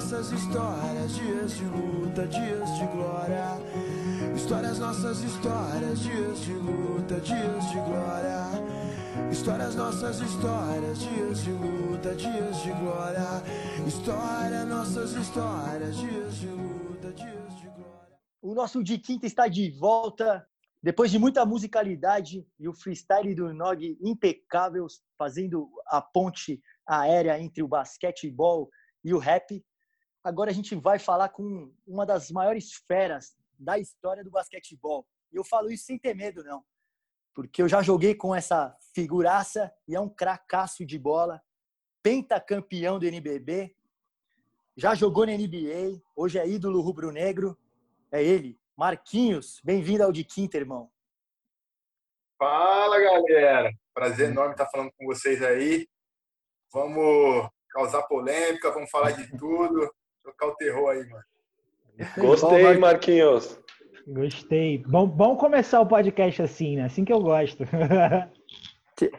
nossas histórias, dias de luta, dias de glória. Histórias, nossas histórias, dias de luta, dias de glória. Histórias, nossas histórias, dias de luta, dias de glória. História, nossas histórias, dias de luta, dias de glória. O nosso de quinta está de volta. Depois de muita musicalidade e o freestyle do Nog impecável, fazendo a ponte aérea entre o basquetebol e o rap, agora a gente vai falar com uma das maiores feras da história do basquetebol. E eu falo isso sem ter medo, não. Porque eu já joguei com essa figuraça e é um cracaço de bola, pentacampeão do NBB, já jogou na NBA, hoje é ídolo rubro-negro. É ele, Marquinhos. Bem-vindo ao de Quinta, irmão. Fala, galera. Prazer enorme estar falando com vocês aí. Vamos causar polêmica, vamos falar de tudo. Tocar o terror aí, mano. Gostei, Marquinhos. Gostei. Bom, bom começar o podcast assim, né? Assim que eu gosto.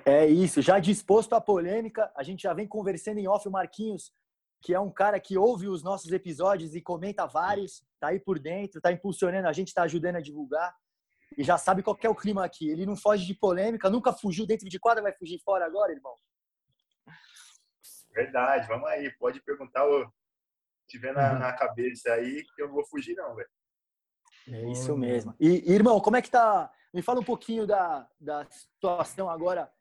É isso. Já disposto à polêmica, a gente já vem conversando em off o Marquinhos, que é um cara que ouve os nossos episódios e comenta vários, tá aí por dentro, tá impulsionando a gente, tá ajudando a divulgar e já sabe qual é o clima aqui. Ele não foge de polêmica, nunca fugiu dentro de quadra, vai fugir fora agora, irmão? Verdade, vamos aí. Pode perguntar o que tiver na, na cabeça aí, que eu não vou fugir, não, velho. É isso mesmo. E, irmão, como é que tá? Me fala um pouquinho da, da situação agora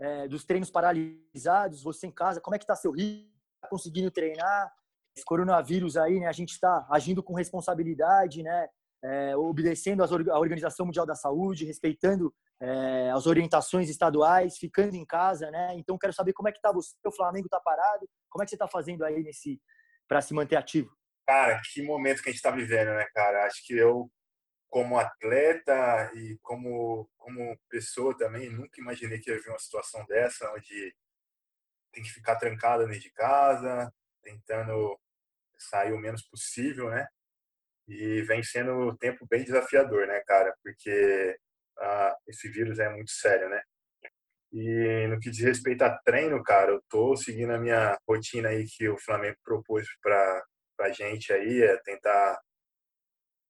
é, dos treinos paralisados, você em casa, como é que tá seu ritmo? Tá conseguindo treinar? Esse coronavírus aí, né? A gente está agindo com responsabilidade, né? É, obedecendo a Organização Mundial da Saúde, respeitando é, as orientações estaduais, ficando em casa, né? Então quero saber como é que tá você, o Flamengo tá parado, como é que você tá fazendo aí nesse para se manter ativo? Cara, que momento que a gente está vivendo, né, cara? Acho que eu, como atleta e como, como pessoa também, nunca imaginei que ia vir uma situação dessa, onde tem que ficar trancada dentro de casa, tentando sair o menos possível, né? E vem sendo um tempo bem desafiador, né, cara? Porque ah, esse vírus é muito sério, né? E no que diz respeito a treino, cara, eu tô seguindo a minha rotina aí que o Flamengo propôs para a gente aí, é tentar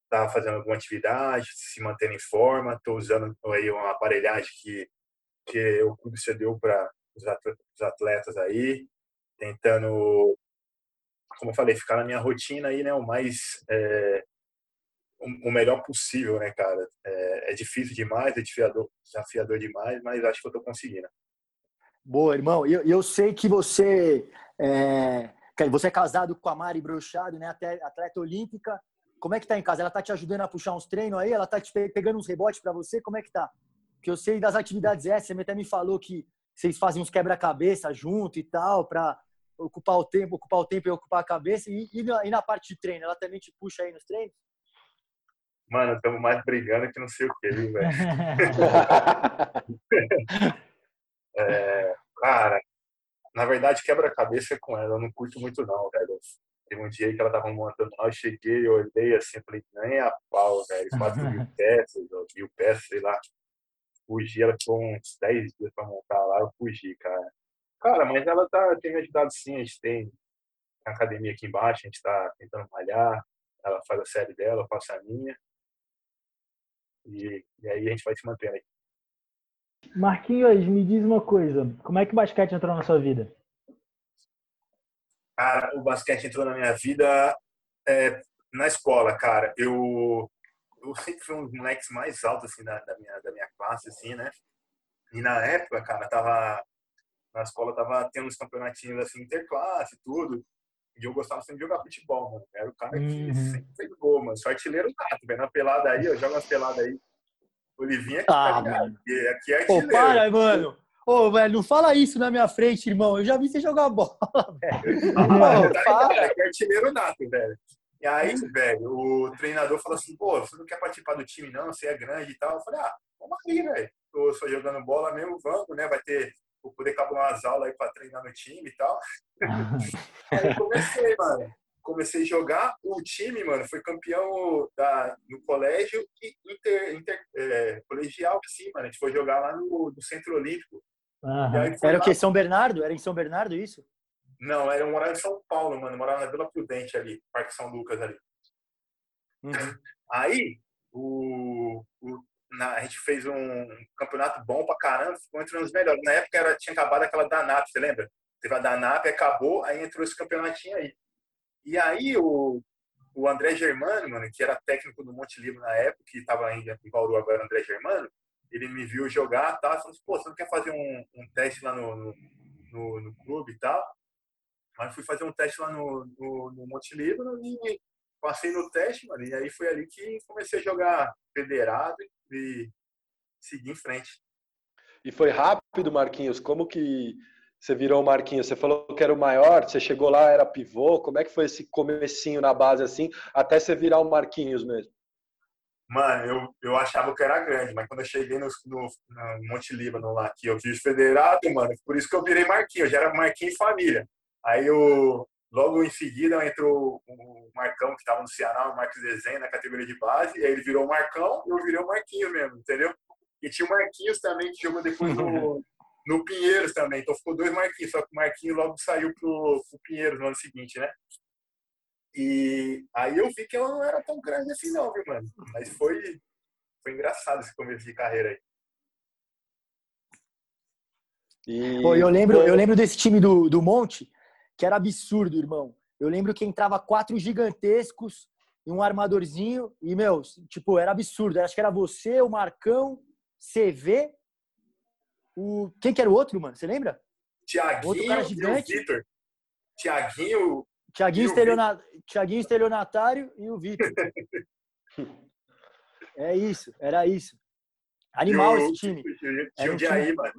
tá fazendo alguma atividade, se manter em forma, tô usando aí uma aparelhagem que que o clube cedeu para os atletas aí, tentando, como eu falei, ficar na minha rotina aí, né, o mais é, o melhor possível, né, cara? É, é difícil demais, é desafiador, desafiador demais, mas acho que eu tô conseguindo. Boa, irmão. Eu, eu sei que você é, você é casado com a Mari Brochado, né? Atleta olímpica. Como é que tá em casa? Ela tá te ajudando a puxar uns treinos aí? Ela tá te pegando uns rebotes para você? Como é que tá? Porque eu sei das atividades essas, você até me falou que vocês fazem uns quebra-cabeça junto e tal, para ocupar o tempo, ocupar o tempo e ocupar a cabeça. E, e, na, e na parte de treino, ela também te puxa aí nos treinos? Mano, estamos mais brigando que não sei o que, viu, velho? é, cara, na verdade, quebra-cabeça é com ela, eu não curto muito não, velho. Teve um dia que ela tava montando lá, eu cheguei, eu olhei assim, falei, nem a pau, velho, 4 mil peças, mil peças, sei lá. Fugi, ela ficou uns 10 dias pra montar lá, eu fugi, cara. Cara, mas ela tá, tem me ajudado sim, a gente tem academia aqui embaixo, a gente tá tentando malhar, ela faz a série dela, eu faço a minha. E, e aí a gente vai se mantendo aí. Marquinhos, me diz uma coisa. Como é que o basquete entrou na sua vida? Cara, o basquete entrou na minha vida é, na escola, cara. Eu, eu sempre fui um dos moleques mais altos assim, da, da, minha, da minha classe, assim, né? E na época, cara, tava na escola tava tendo uns campeonatinhos assim, interclasse, tudo. E eu gostava sempre de jogar futebol, mano. Era o cara que uhum. sempre fez gol, mano. Sou artilheiro nato, velho. Na pelada aí, eu jogo umas peladas aí. Olivinha aqui, ah, tá mano. Aqui, é artilheiro. Pô, para, mano. Ô, velho, não fala isso na minha frente, irmão. Eu já vi você jogar bola, velho. Ah, tá para. Aqui é artilheiro nato, velho. E aí, velho, o treinador falou assim, pô, você não quer participar do time, não? Você é grande e tal. Eu falei, ah, vamos aí, velho. Tô só jogando bola mesmo, vamos, né? Vai ter vou poder cabular umas aulas aí para treinar no time e tal. aí comecei, mano. Comecei a jogar. O time, mano, foi campeão da, no colégio e inter, inter é, colegial, assim, mano. A gente foi jogar lá no, no Centro Olímpico. Era o que? São Bernardo? Era em São Bernardo isso? Não, era, eu morava em São Paulo, mano. Eu morava na Vila Prudente ali, Parque São Lucas ali. Uhum. Aí, o, o- na- a gente fez um campeonato bom pra caramba, ficou entre os melhores. Na época era, tinha acabado aquela Danap, você lembra? Teve a Danap, acabou, aí entrou esse campeonatinho aí. E aí o, o André Germano, mano, que era técnico do Monte Livro na época, que estava ainda em Bauru agora, André Germano, ele me viu jogar, tá? Falou assim, pô, você não quer fazer um, um teste lá no, no, no- no clube e tal? Aí fui fazer um teste lá no, no, no Monte Livro e passei no teste, mano, e aí foi ali que comecei a jogar federado e seguir em frente. E foi rápido, Marquinhos? Como que você virou o Marquinhos? Você falou que era o maior, você chegou lá, era pivô. Como é que foi esse comecinho na base assim, até você virar o Marquinhos mesmo? Mano, eu, eu achava que era grande, mas quando eu cheguei no, no, no Monte Líbano lá, que eu fiz federado, mano, por isso que eu virei Marquinhos, eu já era Marquinhos família. Aí eu, logo em seguida entrou o Marcão, que estava no Ceará, o Marcos Desenho, na categoria de base, e aí ele virou o Marcão e eu virei o Marquinhos mesmo, entendeu? E tinha o Marquinhos também, que jogou depois no, no Pinheiros também, então ficou dois Marquinhos, só que o Marquinhos logo saiu pro, pro Pinheiros no ano seguinte, né? E aí eu vi que eu não era tão grande assim não, viu, mano? Mas foi, foi engraçado esse começo de carreira aí. E Pô, eu lembro, eu lembro desse time do, do Monte, que era absurdo, irmão. Eu lembro que entrava quatro gigantescos e um armadorzinho, e, meu, tipo, era absurdo. Acho que era você, o Marcão, CV, o. Quem que era o outro, mano? Você lembra? Outro cara Tiaguinho e o gigante. Vitor. Tiaguinho, Tiaguinho, E o estelionatário, Tiaguinho estelionatário e o Vitor. É isso, era isso. Animal e o- esse time. Tinha Era o um Diaí, mano.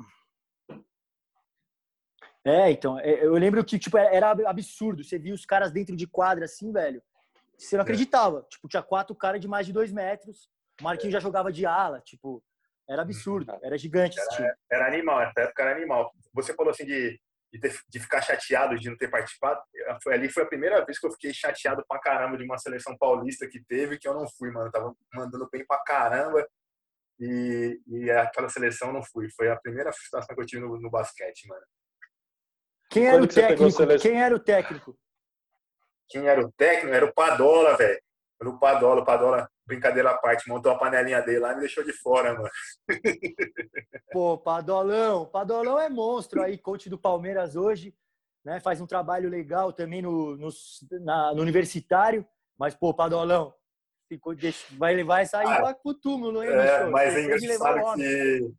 É, então, é, eu lembro que, tipo, era absurdo. Você via os caras dentro de quadra, assim, velho. Você não acreditava. Tipo, tinha quatro caras de mais de dois metros. O Marquinhos já jogava de ala, tipo... Era absurdo. Era gigante esse time. Era animal, essa época era animal. Você falou assim de, de, ter- de ficar chateado de não ter participado. Foi, ali foi a primeira vez que eu fiquei chateado pra caramba de uma seleção paulista que teve, que eu não fui, mano. Eu tava mandando bem pra caramba. E, e aquela seleção eu não fui. Foi a primeira frustração que eu tive no, no basquete, mano. Quem era o técnico? seleção? Quem era o técnico? Quem era o técnico? Era o Padola, velho. Era o Padola. O Padola, brincadeira à parte, montou a panelinha dele lá e me deixou de fora, mano. Pô, Padolão. Padolão é monstro aí, coach do Palmeiras hoje. Né? Faz um trabalho legal também no, no, na- no universitário. Mas, pô, Padolão, ficou, deixa- vai, vai sair Ah, pra, pro túmulo, hein, É, bicho? mas é levar o engraçado que,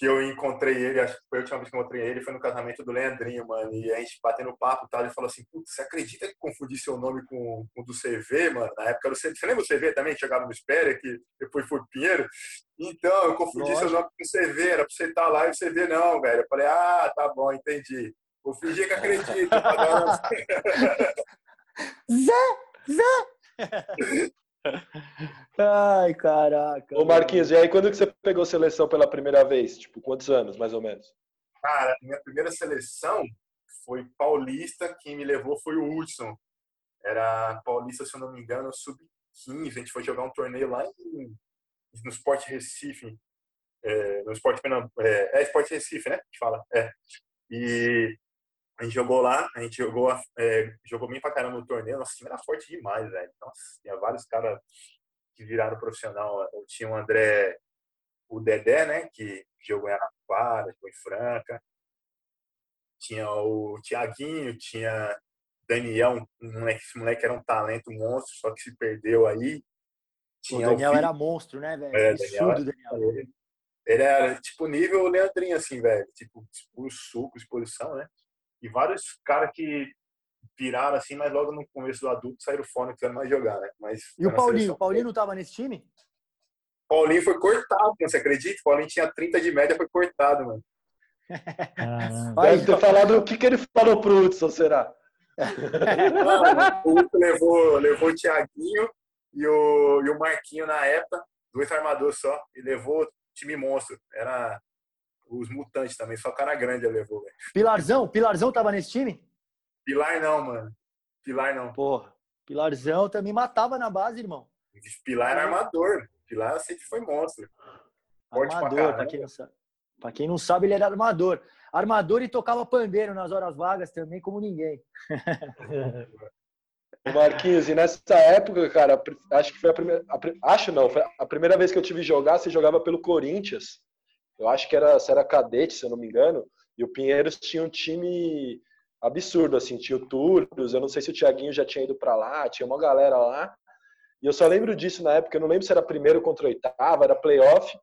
que eu encontrei ele, acho que foi a última vez que eu encontrei ele, foi no casamento do Leandrinho, mano. E a gente batendo papo e tal, ele falou assim, putz, você acredita que confundi seu nome com, o do CV, mano? Na época era o CV. Você lembra o CV também, que jogava no Espéria, que depois foi Pinheiro? Então, eu confundi seu Lógico. nome com o CV, era pra você estar lá e o CV não, velho. Eu falei, ah, tá bom, entendi. Vou fingir que acredito. uma- Zé! Zé! Ai, caraca. Ô Marquinhos, e aí quando que você pegou seleção pela primeira vez? Tipo, quantos anos, mais ou menos? Cara, minha primeira seleção foi paulista, quem me levou foi o Hudson. Era paulista, se eu não me engano, sub-15. A gente foi jogar um torneio lá em, no Sport Recife. É, no Sport Pernambuco. É, é Sport Recife, né? Que fala. É. E a gente jogou lá, a gente jogou, é, jogou bem pra caramba no torneio. Nossa, o time era forte demais, velho. Nossa, tinha vários caras que viraram profissional. Eu tinha o André, o Dedé, né? Que jogou em Araraquara, jogou em Franca. Tinha o Tiaguinho, tinha Daniel, um moleque, esse moleque era um talento monstro, só que se perdeu aí. O Tinha Daniel Fi- era monstro, né, velho? É, Absurdo, Daniel Daniel. ele, ele era tipo nível Leandrinho, assim, velho. Tipo, puro suco, exposição, né? E vários caras que viraram assim, mas logo no começo do adulto saíram fora, não quiseram mais jogar, né? Mas E o Paulinho? seleção. O Paulinho não tava nesse time? Paulinho foi cortado, você acredita? O Paulinho tinha 30 de média, foi cortado, mano. Aí, Deve ter falado o que, que ele falou pro Hudson, será? Não, o Hugo levou, levou o Thiaguinho e o, e o Marquinho na época, dois armadores só, e levou time monstro. Era os mutantes também, só cara grande ele levou, velho. Pilarzão? Pilarzão tava nesse time? Pilar não, mano. Pilar não. Porra. Pilarzão também matava na base, irmão. Pilar era armador. Pilar sempre foi monstro. Forte pra Armador, pra quem não sabe. Pra quem não sabe, ele era armador. armador e tocava pandeiro nas horas vagas também, como ninguém. Marquinhos, e nessa época, cara, acho que foi a primeira. A, acho não, foi a primeira vez que eu tive jogar, você jogava pelo Corinthians. Eu acho que era, era cadete, se eu não me engano. E o Pinheiros tinha um time absurdo, assim, tinha o Turdos, eu não sei se o Thiaguinho já tinha ido para lá, tinha uma galera lá. E eu só lembro disso na época, eu não lembro se era primeiro contra oitava, era playoff.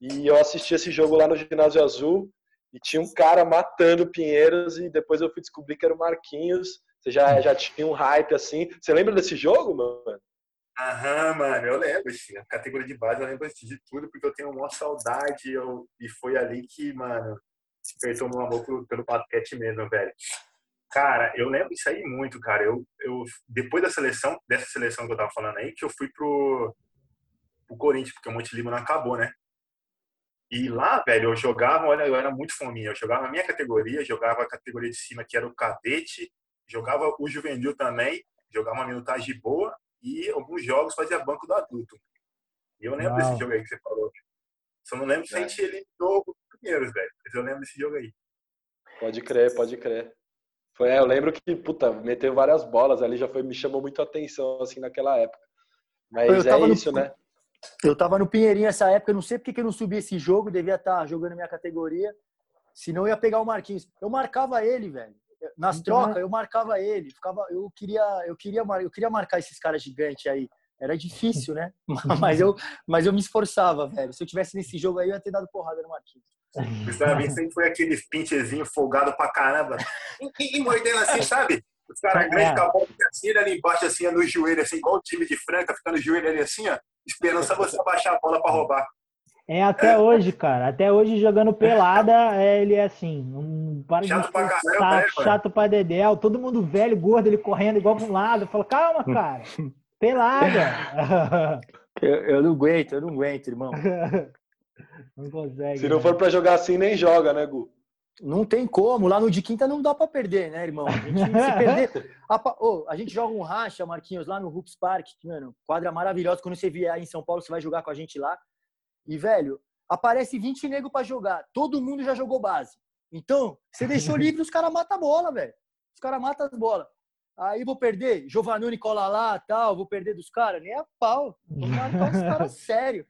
E eu assisti esse jogo lá no Ginásio Azul e tinha um cara matando o Pinheiros e depois eu fui descobrir que era o Marquinhos. Você já, já tinha um hype assim. Você lembra desse jogo, mano? Aham, mano, eu lembro. Assim, a categoria de base eu lembro de tudo porque eu tenho uma saudade eu, e foi ali que, mano, despertou meu amor pelo, pelo basquete mesmo, velho. Cara, eu lembro isso aí muito, cara. Eu, eu, depois da seleção, dessa seleção que eu tava falando aí, que eu fui pro, pro Corinthians, porque o Monte Lima não acabou, né? E lá, velho, eu jogava, olha, eu era muito fominha. Eu jogava a minha categoria, jogava a categoria de cima, que era o cadete, jogava o juvenil também, jogava uma minutagem boa e alguns jogos fazia banco do adulto. E eu lembro Uau. desse jogo aí que você falou. Só não lembro se a gente ele do primeiros, velho. Mas eu lembro desse jogo aí. Pode crer, pode crer. Foi, é, eu lembro que, puta, meteu várias bolas ali, já foi, me chamou muito a atenção, assim, naquela época. Mas é isso, no, né? Eu tava no Pinheirinho essa época, não sei porque que eu não subi esse jogo, devia estar tá jogando minha categoria, senão eu ia pegar o Marquinhos. Eu marcava ele, velho. Nas então, trocas, eu marcava ele. Ficava, eu, queria, eu, queria, eu queria marcar esses caras gigantes aí. Era difícil, né? mas, eu, mas eu me esforçava, velho. Se eu tivesse nesse jogo aí, eu ia ter dado porrada no Marquinhos. O Gustavo sempre foi aquele pinchezinho folgado pra caramba. E, e mordendo assim, sabe? Os caras é. grandes com a bola assim, ali embaixo, assim, no joelho, assim, igual o time de Franca, ficando no joelho ali assim, ó, esperando só você abaixar a bola pra roubar. É até é. hoje, cara. Até hoje jogando pelada, é, ele é assim, um para chato de pra caramba, né, chato pra dedéu, todo mundo velho, gordo, ele correndo igual pra um lado. Fala, calma, cara. Pelada. eu, eu não aguento, eu não aguento, irmão. Não consegue. Se não né? for para jogar assim, nem joga, né, Gu? Não tem como. Lá no de quinta não dá para perder, né, irmão? A gente, se perder. A, oh, a gente joga um racha, Marquinhos, lá no Hoops Park, mano, quadra maravilhosa. Quando você vier aí em São Paulo, você vai jogar com a gente lá. E, velho, aparece 20 negros para jogar. Todo mundo já jogou base. Então, você deixou livre, os caras matam a bola, velho. Os caras matam as bolas. Aí vou perder, Giovanni cola lá, tal, vou perder dos caras. Nem a pau. Vou marcar os caras sério.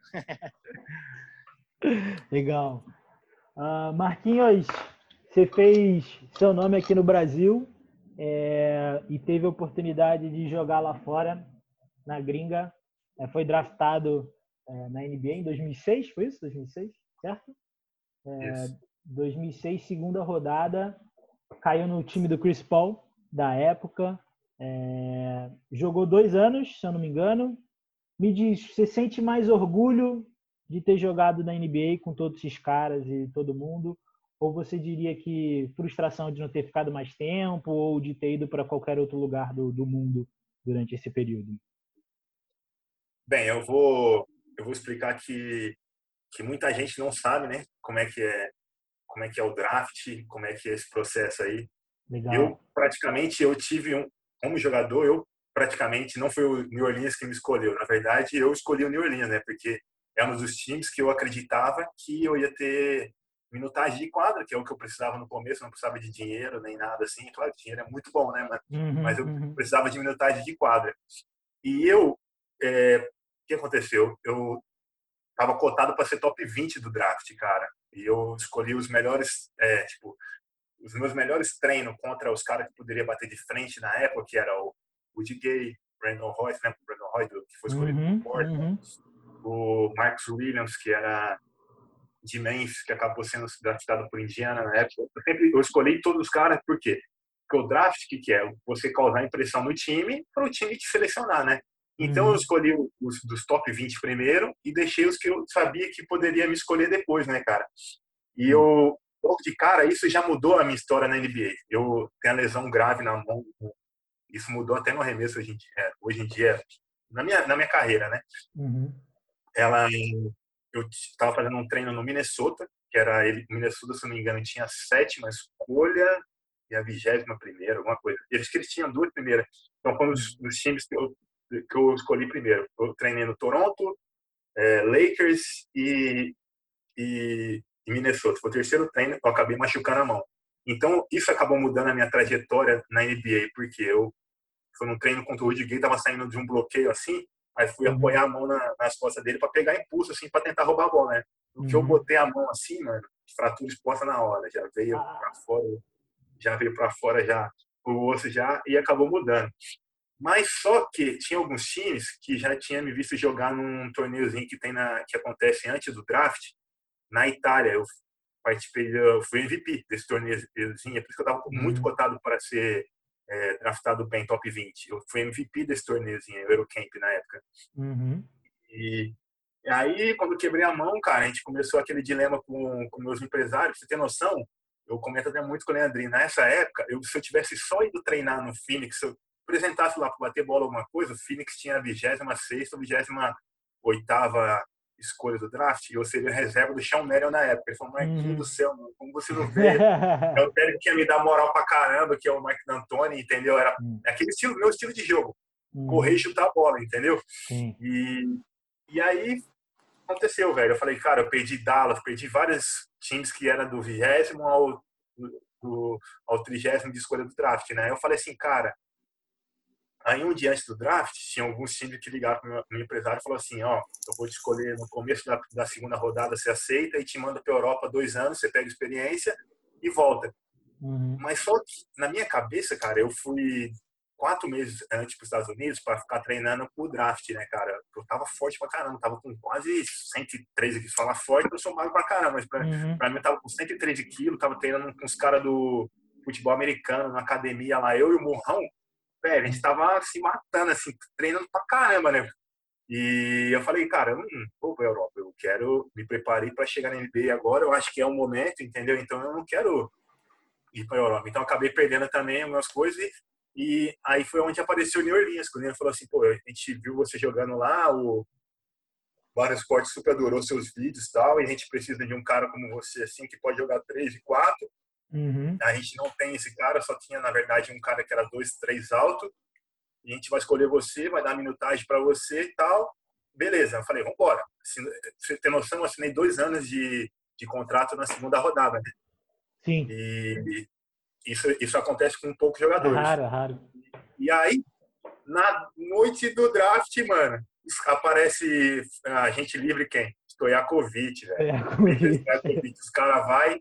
Legal. Uh, Marquinhos, você fez seu nome aqui no Brasil é, e teve a oportunidade de jogar lá fora, na gringa. É, foi draftado é, na NBA em 2006, foi isso? 2006, certo? É, 2006, segunda rodada, caiu no time do Chris Paul, da época. É, jogou dois anos, se eu não me engano. Me diz, você sente mais orgulho de ter jogado na NBA com todos esses caras e todo mundo? Ou você diria que frustração de não ter ficado mais tempo ou de ter ido para qualquer outro lugar do, do mundo durante esse período? Bem, eu vou eu vou explicar que que muita gente não sabe, né? Como é que é como é que é o draft, como é que é esse processo aí. Legal. Eu praticamente eu tive um como jogador, eu praticamente não foi o New Orleans que me escolheu. Na verdade, eu escolhi o New Orleans, né? Porque é um dos times que eu acreditava que eu ia ter minutagem de quadra, que é o que eu precisava no começo, não precisava de dinheiro nem nada assim. Claro, dinheiro é muito bom, né? Mas, uhum, mas eu uhum. precisava de minutagem de quadra. E eu, é, que aconteceu? Eu estava cotado para ser top 20 do draft, cara. E eu escolhi os melhores, é, tipo, os meus melhores treinos contra os caras que poderia bater de frente na época, que era o Woody Gay, Brandon Roy, lembra o Brandon Roy, que foi escolhido uhum, Portland? Uhum o Marcus Williams, que era de Memphis, que acabou sendo draftado por Indiana na época. Eu, sempre, eu escolhi todos os caras, por quê? Porque o draft, o que, que é? Você causar impressão no time para o time te selecionar, né? Então uhum. eu escolhi os dos top 20 primeiro e deixei os que eu sabia que poderia me escolher depois, né, cara? E eu, logo de cara, isso já mudou a minha história na NBA. Eu tenho a lesão grave na mão, isso mudou até no arremesso hoje em dia, hoje em dia na, minha, na minha carreira, né? Uhum ela eu estava fazendo um treino no Minnesota, que era ele, Minnesota, se não me engano, tinha a sétima escolha e a vigésima primeira, alguma coisa. E acho que eles tinham duas primeiras. Então, foi um dos, dos times que eu, que eu escolhi primeiro. Eu treinei no Toronto, é, Lakers e, e em Minnesota. Foi o terceiro treino, eu acabei machucando a mão. Então, isso acabou mudando a minha trajetória na NBA, porque eu fui num treino contra o Rudy Gay, tava saindo de um bloqueio assim, aí fui uhum. apoiar a mão na, nas costas dele para pegar impulso, assim, para tentar roubar a bola, né? Uhum. que eu uhum. botei a mão assim, mano, fratura exposta na hora, já veio ah. para fora, já veio para fora já o osso já e acabou mudando. Mas só que tinha alguns times que já tinham me visto jogar num torneiozinho que tem na que acontece antes do draft na Itália. Eu participei, eu fui MVP desse torneiozinho, é por isso que eu estava muito uhum. cotado para ser é, draftado bem top 20. Eu fui MVP desse torneiozinho, Eurocamp na época. Uhum. E, e aí, quando quebrei a mão, cara, a gente começou aquele dilema com, com meus empresários. Você tem noção? Eu comento até muito com o Leandrinho. Nessa época, eu, se eu tivesse só ido treinar no Phoenix, eu apresentasse lá para bater bola alguma coisa, o Phoenix tinha a 26 ou 28 escolha do draft, e eu seria reserva do Sean Merrill na época. Ele falou, Marquinhos uhum. do céu, mano, como você não vê? é o técnico que ia me dar moral pra caramba, que é o Mike D'Antoni, entendeu? Era uhum. aquele estilo, meu estilo de jogo. Uhum. Correr e chutar a bola, entendeu? E, e aí, aconteceu, velho. Eu falei, cara, eu perdi Dallas, perdi vários times que eram do vigésimo ao, do, ao trigésimo de escolha do draft, né? Eu falei assim, cara, Aí, um dia antes do draft, tinha alguns times que ligaram para o meu, empresário e falou assim: Ó, eu vou te escolher no começo da, da segunda rodada, você aceita e te manda para a Europa dois anos, você pega experiência e volta. Uhum. Mas só que, na minha cabeça, cara, eu fui quatro meses antes para os Estados Unidos para ficar treinando o draft, né, cara? Eu tava forte pra caramba, tava com quase 113 quilos. Falar forte, eu sou magro pra caramba, mas pra, uhum. pra mim eu tava com 113 quilos, tava treinando com os caras do futebol americano na academia lá, eu e o Morrão velho, a gente tava se matando, assim, treinando pra caramba, né? E eu falei, cara, não vou pra Europa, eu quero, me preparei para chegar na NBA agora, eu acho que é o momento, entendeu? Então eu não quero ir pra Europa. Então eu acabei perdendo também algumas coisas e, e aí foi onde apareceu o New Orleans, quando ele falou assim, pô, a gente viu você jogando lá, o Vários Esportes super adorou seus vídeos e tal, e a gente precisa de um cara como você, assim, que pode jogar 3 e 4, Uhum. A gente não tem esse cara, só tinha, na verdade, um cara que era dois, três alto. A gente vai escolher você, vai dar minutagem para você e tal. Beleza, eu falei, vamos embora. Você tem noção, eu assinei dois anos de, de contrato na segunda rodada, né? Sim. E isso, isso acontece com poucos jogadores. raro, é raro. E aí, na noite do draft, mano, aparece a gente livre quem? Stojakovic, velho. Stojakovic. Os caras vai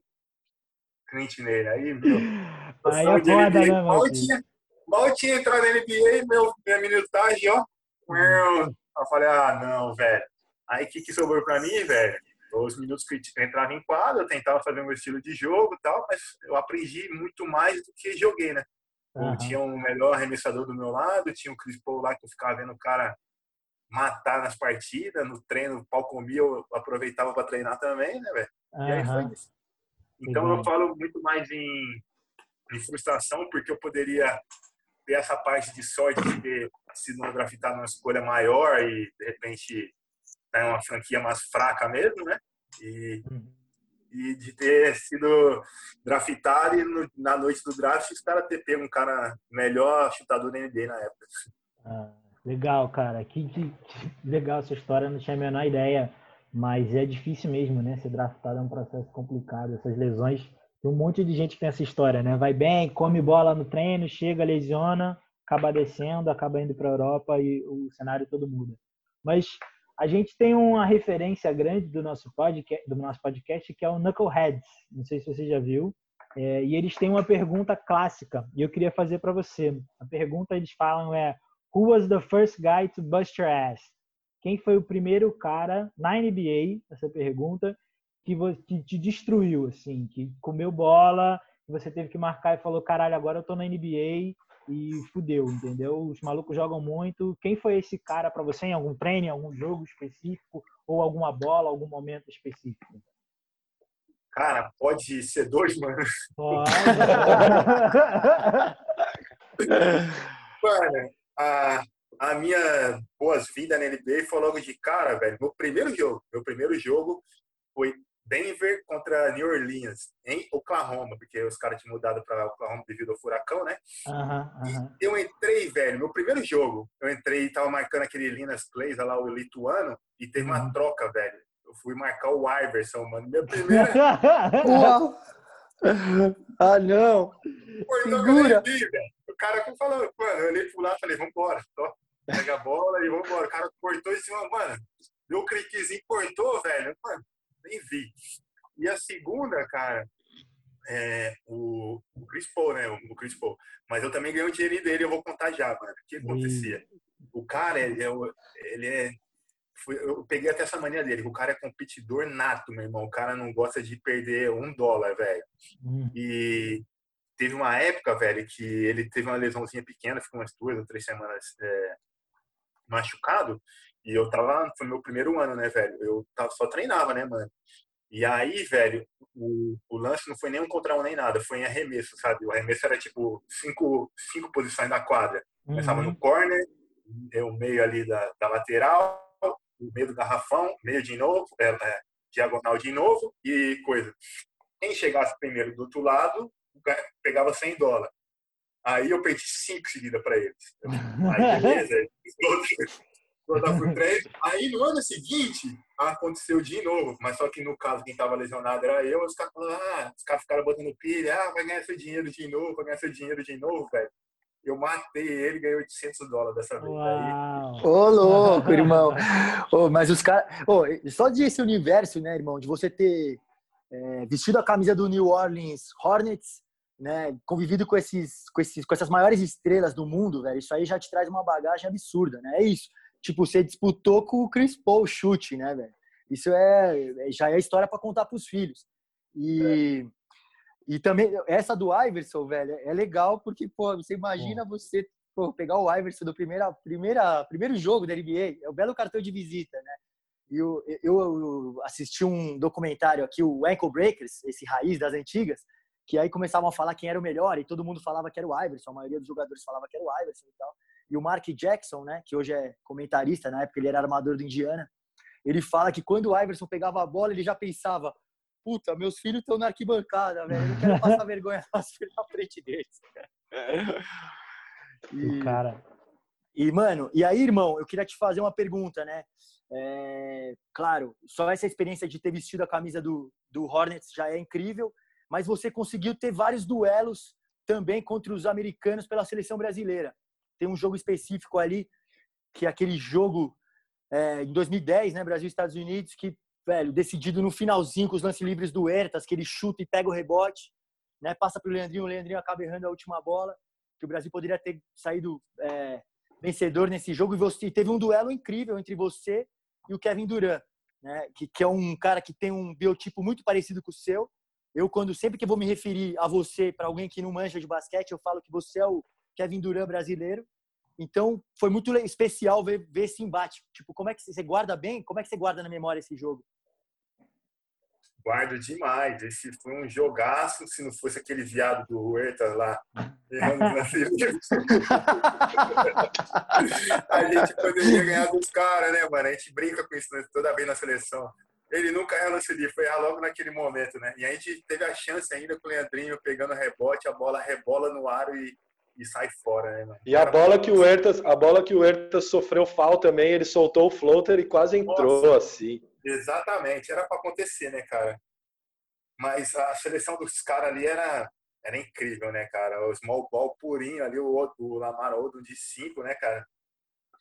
crente nele. Aí, meu. Aí NBA, né, mal, tinha, mal tinha entrado na NBA, meu, minha minutagem, ó. Eu falei, ah, não, velho. Aí o que, que sobrou pra mim, velho? Os minutos que eu entrava em quadro, eu tentava fazer o meu estilo de jogo e tal, mas eu aprendi muito mais do que joguei, né? Uhum. Tinha um melhor arremessador do meu lado, tinha o Chris Paul lá que eu ficava vendo o cara matar nas partidas, no treino, o pau comia, eu aproveitava para treinar também, né, velho? Uhum. E aí foi isso. Então eu falo muito mais em, em, frustração, porque eu poderia ter essa parte de sorte de ter sido draftado numa escolha maior e de repente tá uma franquia mais fraca mesmo, né? E, uhum. e de ter sido draftado e no, na noite do draft os caras ter pego um cara melhor chutador da NBA na época. Ah, legal, cara. Que, que, que legal essa história, não tinha a menor ideia mas é difícil mesmo, né? Ser draftado é um processo complicado. Essas lesões, tem um monte de gente que tem essa história, né? Vai bem, come bola no treino, chega, lesiona, acaba descendo, acaba indo para a Europa e o cenário todo muda. Mas a gente tem uma referência grande do nosso podcast, do nosso podcast que é o Knuckleheads. Não sei se você já viu. É, e eles têm uma pergunta clássica e eu queria fazer para você. A pergunta eles falam é Who was the first guy to bust your ass? Quem foi o primeiro cara na NBA, essa pergunta, que, que te destruiu, assim, que comeu bola, que você teve que marcar e falou, caralho, agora eu tô na NBA e fudeu, entendeu? Os malucos jogam muito. Quem foi esse cara para você em algum treino, em algum jogo específico, ou alguma bola, algum momento específico? Cara, pode ser dois, mano. Pode. mano, a, a minha boas-vindas na NBA foi logo de cara, velho. Meu primeiro jogo, meu primeiro jogo foi Denver contra New Orleans, em Oklahoma, porque os caras tinham mudado para Oklahoma devido ao furacão, né? Uhum, E eu entrei, velho, meu primeiro jogo, eu entrei e tava marcando aquele Linas Clays lá, o lituano, e teve uma uhum. troca, velho. Eu fui marcar o Iverson, mano. Minha primeira. Ah, não! Segura! O cara falou, mano, eu olhei pro lado e falei, vambora. Tó, pega a bola e vambora. O cara cortou e disse, mano, deu um cliquezinho, cortou, velho. Mano, nem vi. E a segunda, cara, é, o, o Chris Paul, né? O, o, Chris Paul. Mas eu também ganhei o dinheirinho dele, eu vou contar já, mano. O que acontecia? O cara, ele é, ele é eu peguei até essa mania dele, o cara é competidor nato, meu irmão. O cara não gosta de perder um dólar, velho. Hum. E teve uma época, velho, que ele teve uma lesãozinha pequena, ficou umas duas ou três semanas é, machucado. E eu tava, foi meu primeiro ano, né, velho? Eu tava, só treinava, né, mano? E aí, velho, o, o lance não foi nem um contra um nem nada, foi em arremesso, sabe? O arremesso era tipo cinco, cinco posições da quadra. Começava uhum. no corner, o meio ali da, da lateral, o meio do garrafão, meio de novo, é, é, diagonal de novo e coisa. Quem chegasse primeiro do outro lado, pegava 100 dólares. Aí eu perdi cinco seguidas para eles. Aí, beleza, rodar por três. Aí no ano seguinte aconteceu de novo, mas só que no caso quem estava lesionado era eu, os caras ah, os caras ficaram botando pilha, ah, vai ganhar seu dinheiro de novo, vai ganhar seu dinheiro de novo, velho. Eu matei ele, ganhei 800 dólares dessa vez. Ô, oh, louco, irmão. oh, mas os caras. Oh, só desse universo, né, irmão, de você ter é, vestido a camisa do New Orleans Hornets, né, convivido com, esses, com, esses, com essas maiores estrelas do mundo, velho, isso aí já te traz uma bagagem absurda, né? É isso tipo, você disputou com o Chris Paul chute, né, velho? Isso é, já é história para contar para os filhos. E, é. e também, essa do Iverson, velho, é legal porque, pô, você imagina você pô, pegar o Iverson do primeira, primeira, primeiro jogo da NBA, é o belo cartão de visita, né? E eu, eu, assisti um documentário aqui, o Ankle Breakers, esse raiz das antigas, que aí começavam a falar quem era o melhor e todo mundo falava que era o Iverson, a maioria dos jogadores falava que era o Iverson e tal. E o Mark Jackson, né, que hoje é comentarista, na época ele era armador do Indiana, ele fala que quando o Iverson pegava a bola, ele já pensava: puta, meus filhos estão na arquibancada, velho, eu não quero passar vergonha na frente deles. E, o cara. E, mano, e aí, irmão, eu queria te fazer uma pergunta, né? É, claro, só essa experiência de ter vestido a camisa do, do Hornets já é incrível, mas você conseguiu ter vários duelos também contra os americanos pela seleção brasileira. Tem um jogo específico ali, que é aquele jogo é, em 2010, né, Brasil e Estados Unidos, que, velho, decidido no finalzinho com os lances livres do Hertas, que ele chuta e pega o rebote, né, passa para o Leandrinho, o Leandrinho acaba errando a última bola, que o Brasil poderia ter saído é, vencedor nesse jogo, e você teve um duelo incrível entre você e o Kevin Durant, né, que, que é um cara que tem um biotipo muito parecido com o seu, eu, quando sempre que vou me referir a você para alguém que não manja de basquete, eu falo que você é o Kevin Durant brasileiro. Então, foi muito especial ver, ver esse embate. Tipo, como é que você guarda bem? Como é que você guarda na memória esse jogo? Guardo demais. Esse foi um jogaço, se não fosse aquele viado do Huerta lá. a gente poderia ganhar dos caras, né, mano? A gente brinca com isso toda vez na seleção. Ele nunca erra lance livre, foi logo naquele momento, né? E a gente teve a chance ainda com o Leandrinho pegando rebote, a bola rebola no aro e e sai fora, né, mano? E a bola que o Hertas, a bola que o Hertas sofreu falta também, ele soltou o floater e quase entrou Nossa, assim. Exatamente, era para acontecer, né, cara? Mas a seleção dos caras ali era era incrível, né, cara? O small ball purinho ali, o, o Lamar Odom de 5, né, cara?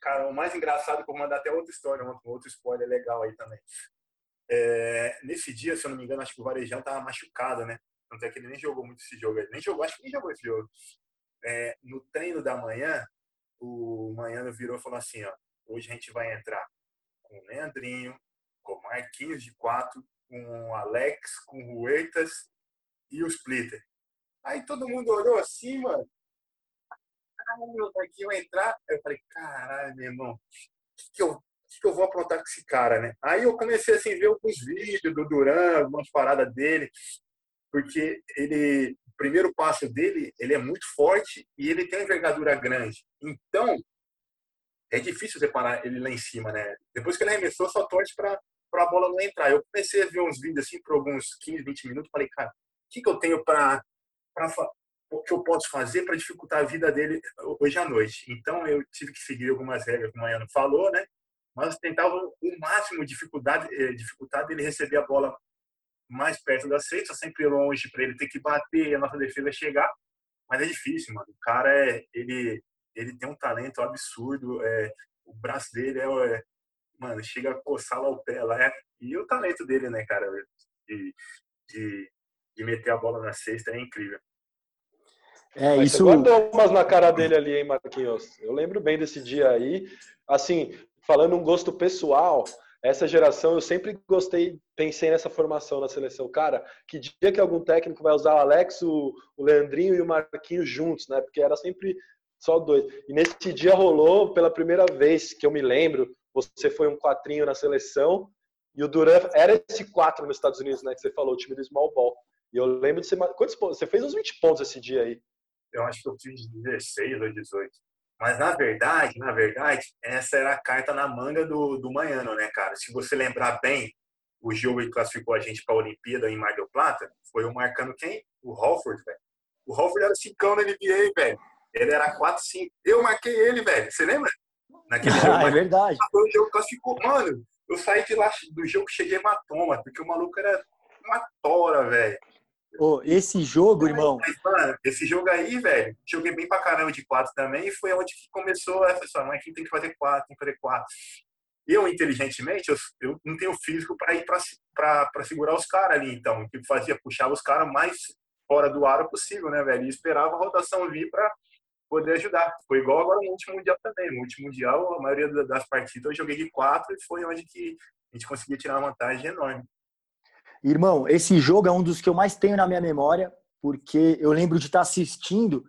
Cara, o mais engraçado, vou mandar até outra história, um outro spoiler legal aí também. É, nesse dia, se eu não me engano, acho que o Varejão tava machucado, né? Tanto é que ele nem jogou muito esse jogo. Ele nem jogou, acho que nem jogou esse jogo é, no treino da manhã, o Manhã virou e falou assim, ó, hoje a gente vai entrar com o Leandrinho, com o Marquinhos de quatro, com o Alex, com o Huertas e o Splitter. Aí todo mundo olhou assim, mano. Caralho, aqui eu entrar. Eu falei, caralho, meu irmão, o que, que, eu, que, eu vou aprontar com esse cara, né? Aí eu comecei assim, a ver alguns vídeos do Duran, umas paradas dele, porque ele primeiro passo dele, ele é muito forte e ele tem envergadura grande. Então, é difícil separar ele lá em cima, né? Depois que ele arremessou, só torce para a bola não entrar. Eu comecei a ver uns vídeos assim por alguns 15, 20 minutos, falei, cara, o que, que eu tenho para o que eu posso fazer para dificultar a vida dele hoje à noite. Então eu tive que seguir algumas regras, como a Ana falou, né? mas tentava o máximo dificuldade, eh, dificuldade dele receber a bola mais perto da cesta, sempre longe para ele ter que bater e a nossa defesa chegar. Mas é difícil, mano. O cara é, ele, ele tem um talento absurdo. É, o braço dele é, é mano, chega a coçar lá o pé lá. É, e o talento dele, né, cara, de, de, de meter a bola na cesta é incrível. É, Mas isso. Guardou umas na cara dele ali, hein, Marquinhos? Eu lembro bem desse dia aí. Assim, falando um gosto pessoal, essa geração eu sempre gostei, pensei nessa formação na seleção. Cara, que dia que algum técnico vai usar o Alex, o, o Leandrinho e o Marquinhos juntos, né? Porque era sempre só dois. E nesse dia rolou pela primeira vez que eu me lembro, você foi um quatrinho na seleção e o Duran era esse quatro nos Estados Unidos, né? Que você falou, o time do small ball. E eu lembro de você. Quantos pontos? Você fez uns 20 pontos esse dia aí. Eu acho que eu fiz 16 ou 18. Mas na verdade, na verdade, essa era a carta na manga do, do Manhano, né, cara? Se você lembrar bem, o jogo que classificou a gente para a Olimpíada em Mar del Plata foi o marcando quem? O Holford, velho. O Holford era cincão na NBA, velho. Ele era 4-5. Eu marquei ele, velho. Você lembra? Naquele jogo. Ah, é verdade. Foi o jogo que classificou. Mano, eu saí de lá do jogo cheguei hematoma, porque o maluco era uma tora, velho. Oh, esse jogo, irmão. Mano, esse jogo aí, velho, joguei bem pra caramba de quatro também, e foi onde que começou essa história. Mas quem tem que fazer quatro, tem que fazer quatro. Eu, inteligentemente, eu, eu não tenho físico para ir para segurar os caras ali, então. O que fazia? Puxava os caras mais fora do aro possível, né, velho? E esperava a rotação vir para poder ajudar. Foi igual agora no último Mundial também. No último Mundial, a maioria das partidas eu joguei de quatro e foi onde que a gente conseguia tirar uma vantagem enorme. Irmão, esse jogo é um dos que eu mais tenho na minha memória, porque eu lembro de estar assistindo